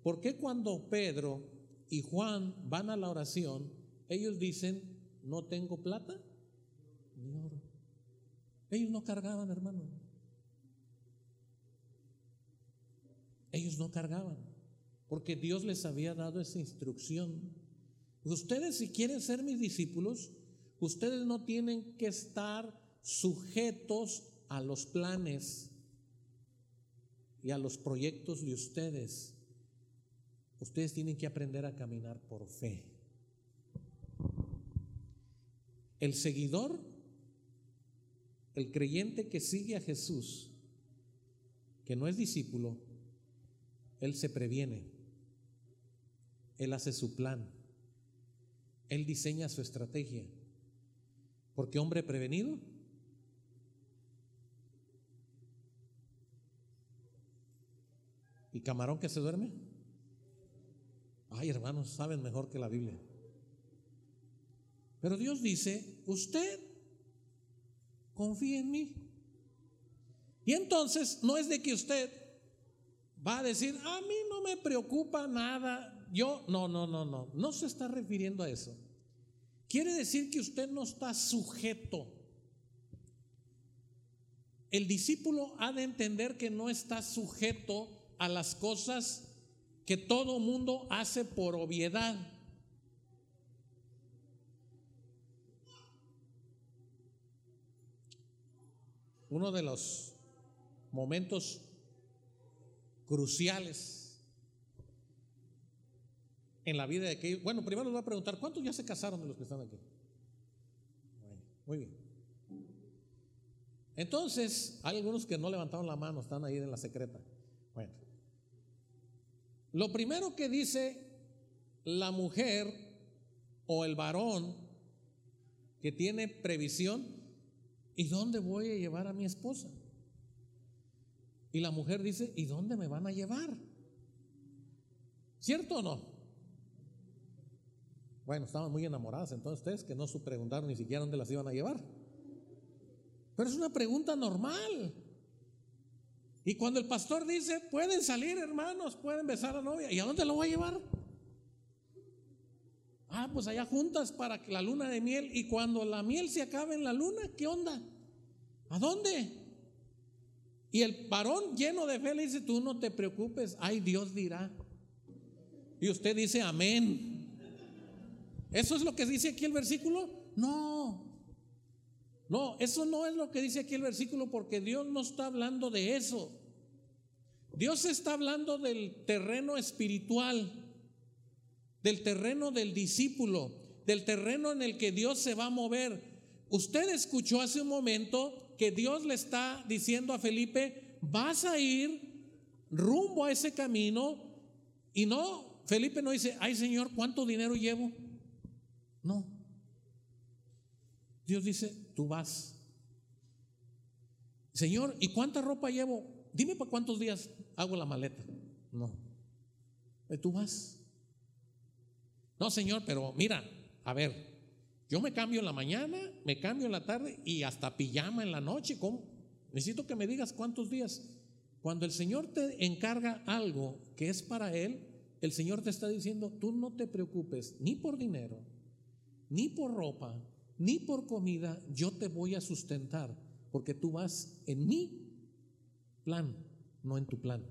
S1: por qué cuando Pedro y Juan van a la oración, ellos dicen, no tengo plata ellos no cargaban, hermano. Ellos no cargaban, porque Dios les había dado esa instrucción Ustedes si quieren ser mis discípulos, ustedes no tienen que estar sujetos a los planes y a los proyectos de ustedes. Ustedes tienen que aprender a caminar por fe. El seguidor, el creyente que sigue a Jesús, que no es discípulo, él se previene, él hace su plan, él diseña su estrategia. Porque hombre prevenido y camarón que se duerme. Ay, hermanos, saben mejor que la Biblia. Pero Dios dice, usted confía en mí. Y entonces no es de que usted va a decir, a mí no me preocupa nada. Yo, no, no, no, no. No se está refiriendo a eso. Quiere decir que usted no está sujeto. El discípulo ha de entender que no está sujeto a las cosas que todo mundo hace por obviedad. Uno de los momentos cruciales en la vida de aquellos. Bueno, primero les voy a preguntar, ¿cuántos ya se casaron de los que están aquí? muy bien. Entonces, hay algunos que no levantaron la mano, están ahí en la secreta. Bueno, lo primero que dice la mujer o el varón que tiene previsión, ¿y dónde voy a llevar a mi esposa? Y la mujer dice, ¿y dónde me van a llevar? ¿Cierto o no? Bueno, estaban muy enamoradas entonces ustedes que no se preguntaron ni siquiera dónde las iban a llevar. Pero es una pregunta normal. Y cuando el pastor dice, pueden salir hermanos, pueden besar a la novia, ¿y a dónde lo voy a llevar? Ah, pues allá juntas para la luna de miel. Y cuando la miel se acabe en la luna, ¿qué onda? ¿A dónde? Y el varón lleno de fe le dice, tú no te preocupes, ay Dios dirá. Y usted dice, amén. ¿Eso es lo que dice aquí el versículo? No. No, eso no es lo que dice aquí el versículo porque Dios no está hablando de eso. Dios está hablando del terreno espiritual, del terreno del discípulo, del terreno en el que Dios se va a mover. Usted escuchó hace un momento que Dios le está diciendo a Felipe, vas a ir rumbo a ese camino y no, Felipe no dice, ay Señor, ¿cuánto dinero llevo? No. Dios dice, tú vas. Señor, ¿y cuánta ropa llevo? Dime para cuántos días hago la maleta. No. Eh, tú vas. No, Señor, pero mira, a ver, yo me cambio en la mañana, me cambio en la tarde y hasta pijama en la noche. ¿Cómo? Necesito que me digas cuántos días. Cuando el Señor te encarga algo que es para Él, el Señor te está diciendo, tú no te preocupes ni por dinero, ni por ropa, ni por comida yo te voy a sustentar, porque tú vas en mi plan, no en tu plan.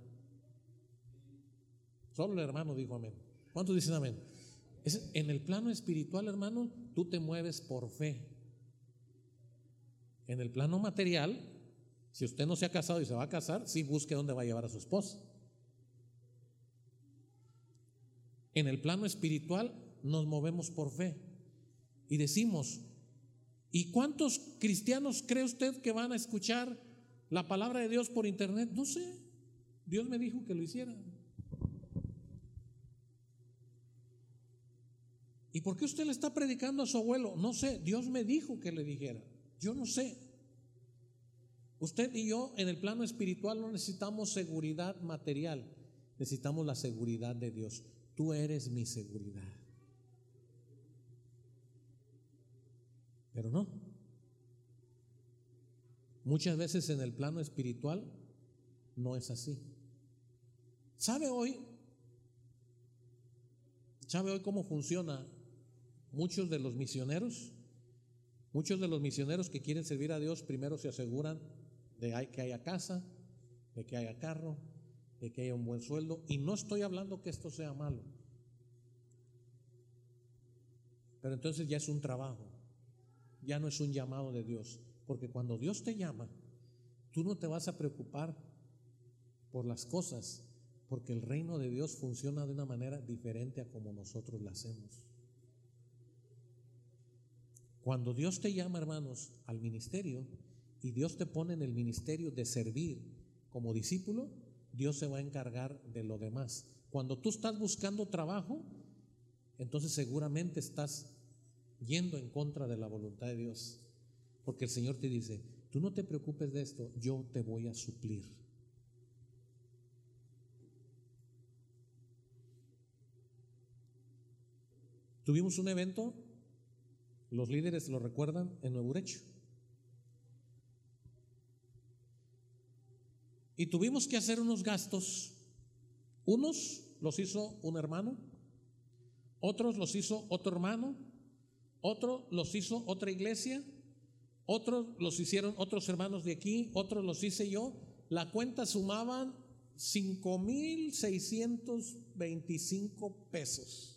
S1: Solo el hermano dijo amén. ¿Cuántos dicen amén? En el plano espiritual, hermano, tú te mueves por fe. En el plano material, si usted no se ha casado y se va a casar, sí busque dónde va a llevar a su esposa. En el plano espiritual nos movemos por fe y decimos, ¿Y cuántos cristianos cree usted que van a escuchar la palabra de Dios por internet? No sé. Dios me dijo que lo hiciera. ¿Y por qué usted le está predicando a su abuelo? No sé. Dios me dijo que le dijera. Yo no sé. Usted y yo en el plano espiritual no necesitamos seguridad material. Necesitamos la seguridad de Dios. Tú eres mi seguridad. Pero no. Muchas veces en el plano espiritual no es así. ¿Sabe hoy? ¿Sabe hoy cómo funciona muchos de los misioneros? Muchos de los misioneros que quieren servir a Dios primero se aseguran de que haya casa, de que haya carro, de que haya un buen sueldo. Y no estoy hablando que esto sea malo. Pero entonces ya es un trabajo, ya no es un llamado de Dios. Porque cuando Dios te llama, tú no te vas a preocupar por las cosas, porque el reino de Dios funciona de una manera diferente a como nosotros la hacemos. Cuando Dios te llama, hermanos, al ministerio y Dios te pone en el ministerio de servir como discípulo, Dios se va a encargar de lo demás. Cuando tú estás buscando trabajo, entonces seguramente estás yendo en contra de la voluntad de Dios. Porque el Señor te dice, tú no te preocupes de esto, yo te voy a suplir. Tuvimos un evento, los líderes lo recuerdan, en Nuevo Urecho. Y tuvimos que hacer unos gastos. Unos los hizo un hermano, otros los hizo otro hermano, otros los hizo otra iglesia, otros los hicieron otros hermanos de aquí, otros los hice yo. La cuenta sumaban 5.625 pesos.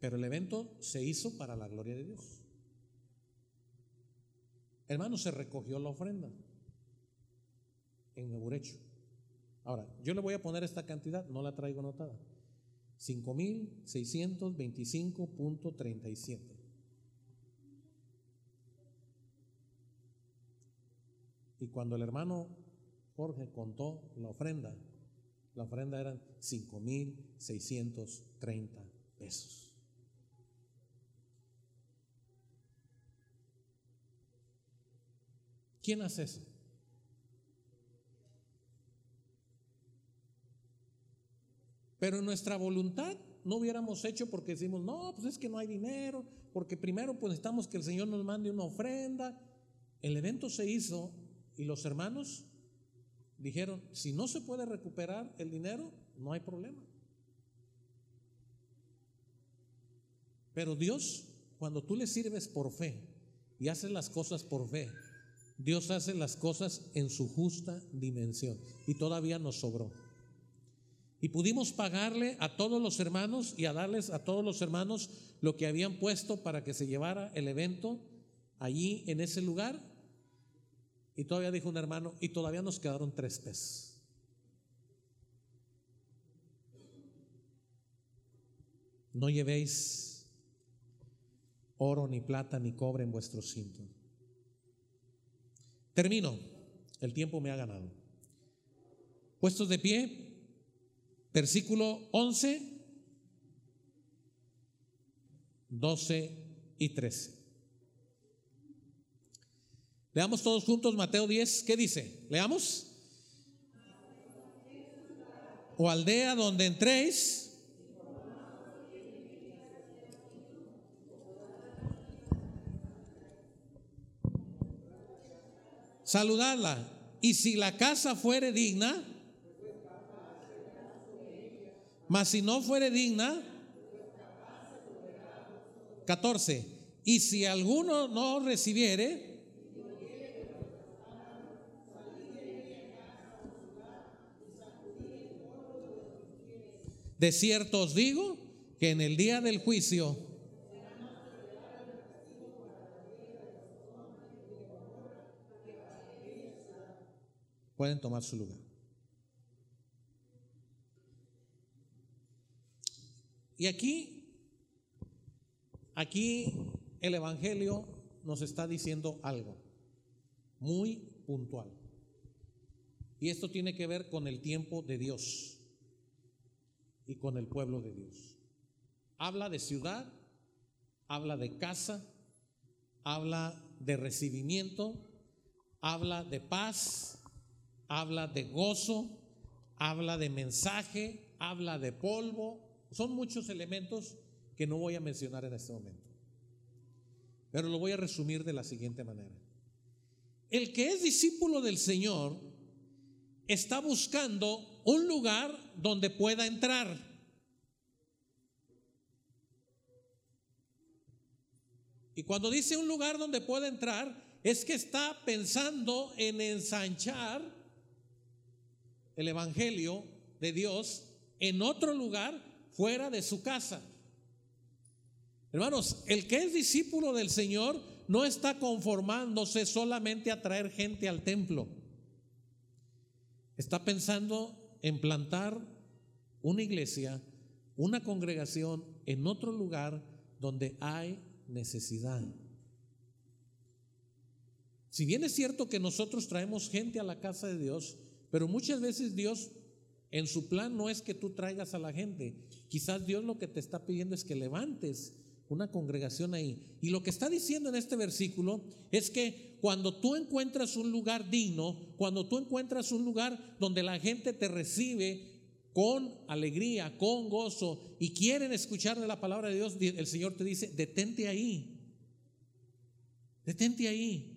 S1: Pero el evento se hizo para la gloria de Dios. Hermano, se recogió la ofrenda en Neurecho. Ahora, yo le voy a poner esta cantidad, no la traigo anotada. 5.625.37. Y cuando el hermano Jorge contó la ofrenda, la ofrenda eran 5.630 pesos. ¿Quién hace eso? Pero nuestra voluntad no hubiéramos hecho porque decimos, no, pues es que no hay dinero, porque primero pues necesitamos que el Señor nos mande una ofrenda. El evento se hizo y los hermanos dijeron, si no se puede recuperar el dinero, no hay problema. Pero Dios, cuando tú le sirves por fe y haces las cosas por fe, Dios hace las cosas en su justa dimensión y todavía nos sobró. Y pudimos pagarle a todos los hermanos y a darles a todos los hermanos lo que habían puesto para que se llevara el evento allí en ese lugar. Y todavía dijo un hermano, y todavía nos quedaron tres pesos. No llevéis oro, ni plata, ni cobre en vuestro cinto Termino. El tiempo me ha ganado. Puestos de pie, versículo 11, 12 y 13. Leamos todos juntos Mateo 10. ¿Qué dice? Leamos. O aldea donde entréis saludarla. Y si la casa fuere digna, mas si no fuere digna, 14. Y si alguno no recibiere, de cierto os digo que en el día del juicio pueden tomar su lugar. Y aquí, aquí el Evangelio nos está diciendo algo muy puntual. Y esto tiene que ver con el tiempo de Dios y con el pueblo de Dios. Habla de ciudad, habla de casa, habla de recibimiento, habla de paz, habla de gozo, habla de mensaje, habla de polvo. Son muchos elementos que no voy a mencionar en este momento. Pero lo voy a resumir de la siguiente manera. El que es discípulo del Señor está buscando un lugar donde pueda entrar. Y cuando dice un lugar donde pueda entrar, es que está pensando en ensanchar el Evangelio de Dios en otro lugar fuera de su casa. Hermanos, el que es discípulo del Señor no está conformándose solamente a traer gente al templo. Está pensando en plantar una iglesia, una congregación en otro lugar donde hay necesidad. Si bien es cierto que nosotros traemos gente a la casa de Dios, pero muchas veces Dios en su plan no es que tú traigas a la gente. Quizás Dios lo que te está pidiendo es que levantes una congregación ahí. Y lo que está diciendo en este versículo es que cuando tú encuentras un lugar digno, cuando tú encuentras un lugar donde la gente te recibe con alegría, con gozo y quieren escuchar de la palabra de Dios, el Señor te dice, detente ahí. Detente ahí.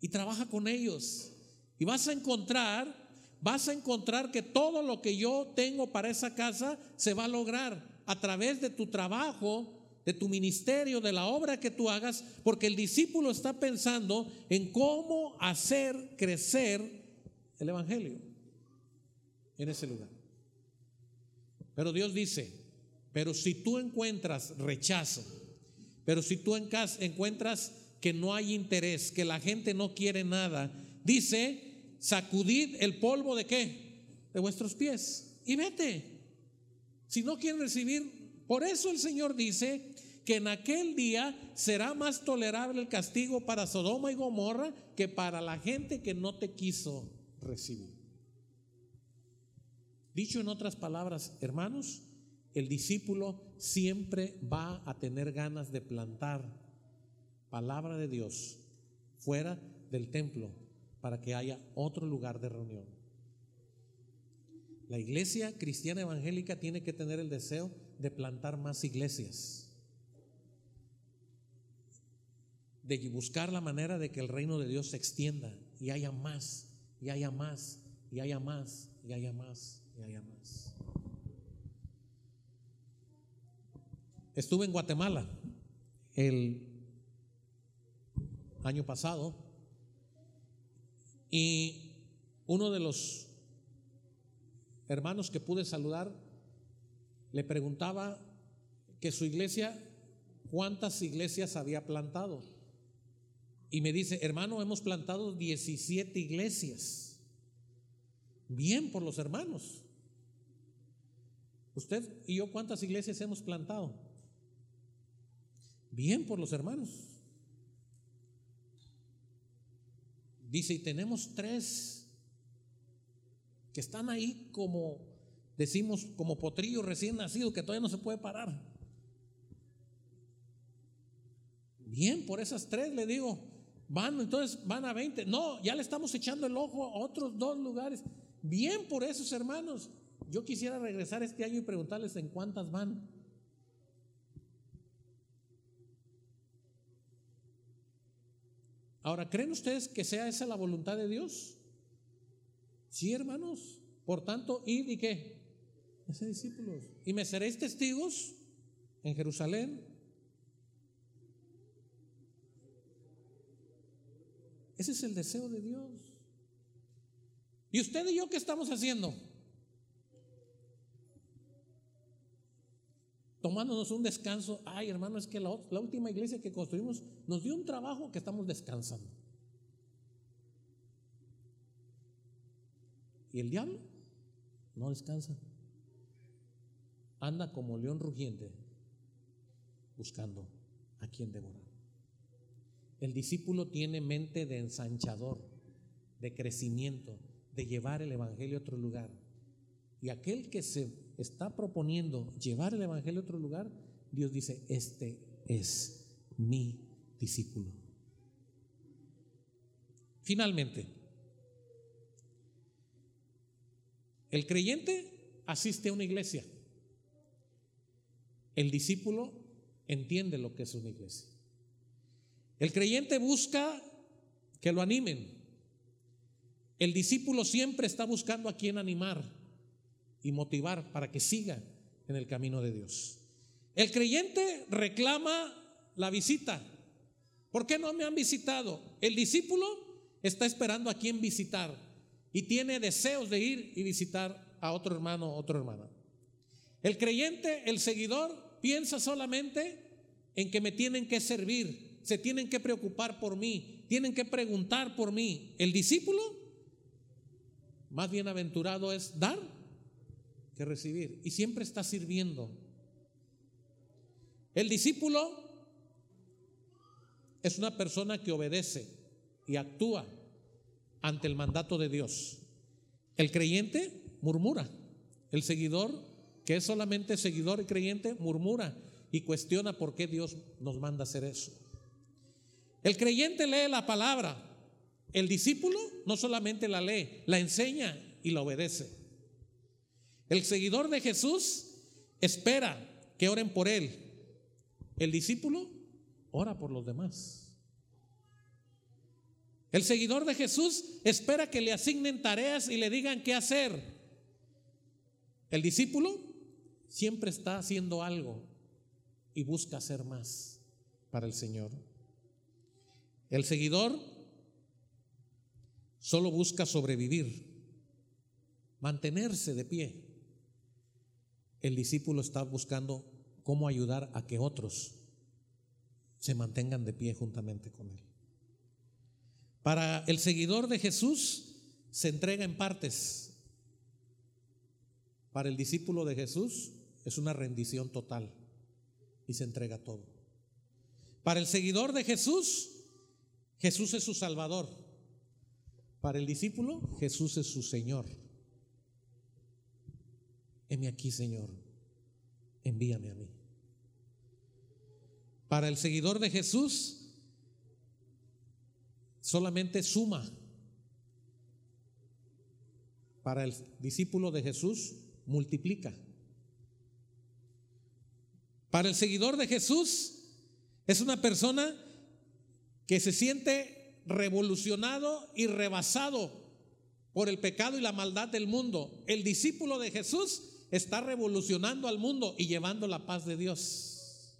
S1: Y trabaja con ellos. Y vas a encontrar, vas a encontrar que todo lo que yo tengo para esa casa se va a lograr a través de tu trabajo, de tu ministerio, de la obra que tú hagas, porque el discípulo está pensando en cómo hacer crecer el Evangelio en ese lugar. Pero Dios dice, pero si tú encuentras rechazo, pero si tú encuentras que no hay interés, que la gente no quiere nada, dice, sacudid el polvo de qué? De vuestros pies y vete. Si no quieren recibir, por eso el Señor dice que en aquel día será más tolerable el castigo para Sodoma y Gomorra que para la gente que no te quiso recibir. Dicho en otras palabras, hermanos, el discípulo siempre va a tener ganas de plantar palabra de Dios fuera del templo para que haya otro lugar de reunión. La iglesia cristiana evangélica tiene que tener el deseo de plantar más iglesias, de buscar la manera de que el reino de Dios se extienda y haya más, y haya más, y haya más, y haya más, y haya más. Estuve en Guatemala el año pasado y uno de los hermanos que pude saludar, le preguntaba que su iglesia, cuántas iglesias había plantado. Y me dice, hermano, hemos plantado 17 iglesias. Bien por los hermanos. ¿Usted y yo cuántas iglesias hemos plantado? Bien por los hermanos. Dice, y tenemos tres que están ahí como, decimos, como potrillo recién nacido que todavía no se puede parar. Bien, por esas tres le digo, van, entonces van a 20. No, ya le estamos echando el ojo a otros dos lugares. Bien por esos hermanos. Yo quisiera regresar este año y preguntarles en cuántas van. Ahora, ¿creen ustedes que sea esa la voluntad de Dios? Sí, hermanos. Por tanto, id y qué? Discípulos. Y me seréis testigos en Jerusalén. Ese es el deseo de Dios. ¿Y usted y yo qué estamos haciendo? Tomándonos un descanso. Ay, hermano, es que la, última iglesia que construimos nos dio un trabajo que estamos descansando. Y el diablo no descansa. Anda como león rugiente buscando a quien devorar. El discípulo tiene mente de ensanchador, de crecimiento, de llevar el Evangelio a otro lugar. Y aquel que se está proponiendo llevar el Evangelio a otro lugar, Dios dice, este es mi discípulo. Finalmente, El creyente asiste a una iglesia. El discípulo entiende lo que es una iglesia. El creyente busca que lo animen. El discípulo siempre está buscando a quien animar y motivar para que siga en el camino de Dios. El creyente reclama la visita. ¿Por qué no me han visitado? El discípulo está esperando a quien visitar y tiene deseos de ir y visitar
S2: a otro hermano, otra hermana. El creyente, el seguidor, piensa solamente en que me tienen que servir, se tienen que preocupar por mí, tienen que preguntar por mí. El discípulo, más bienaventurado es dar que recibir y siempre está sirviendo. El discípulo es una persona que obedece y actúa ante el mandato de Dios. El creyente murmura. El seguidor, que es solamente seguidor y creyente, murmura y cuestiona por qué Dios nos manda hacer eso. El creyente lee la palabra. El discípulo no solamente la lee, la enseña y la obedece. El seguidor de Jesús espera que oren por él. El discípulo ora por los demás. El seguidor de Jesús espera que le asignen tareas y le digan qué hacer. El discípulo siempre está haciendo algo y busca hacer más para el Señor. El seguidor solo busca sobrevivir, mantenerse de pie. El discípulo está buscando cómo ayudar a que otros se mantengan de pie juntamente con él. Para el seguidor de Jesús se entrega en partes. Para el discípulo de Jesús es una rendición total y se entrega todo. Para el seguidor de Jesús, Jesús es su Salvador. Para el discípulo, Jesús es su Señor. Heme aquí, Señor. Envíame a mí. Para el seguidor de Jesús, solamente suma. Para el discípulo de Jesús, multiplica. Para el seguidor de Jesús, es una persona que se siente revolucionado y rebasado por el pecado y la maldad del mundo. El discípulo de Jesús está revolucionando al mundo y llevando la paz de Dios.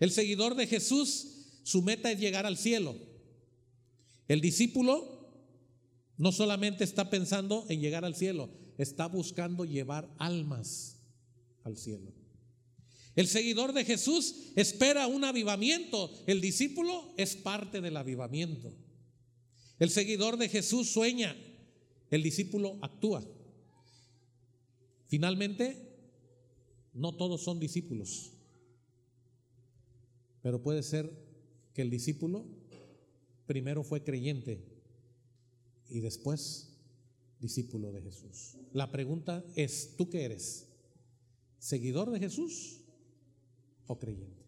S2: El seguidor de Jesús, su meta es llegar al cielo. El discípulo no solamente está pensando en llegar al cielo, está buscando llevar almas al cielo. El seguidor de Jesús espera un avivamiento, el discípulo es parte del avivamiento. El seguidor de Jesús sueña, el discípulo actúa. Finalmente, no todos son discípulos, pero puede ser que el discípulo primero fue creyente y después discípulo de Jesús. La pregunta es, ¿tú qué eres? ¿Seguidor de Jesús o creyente?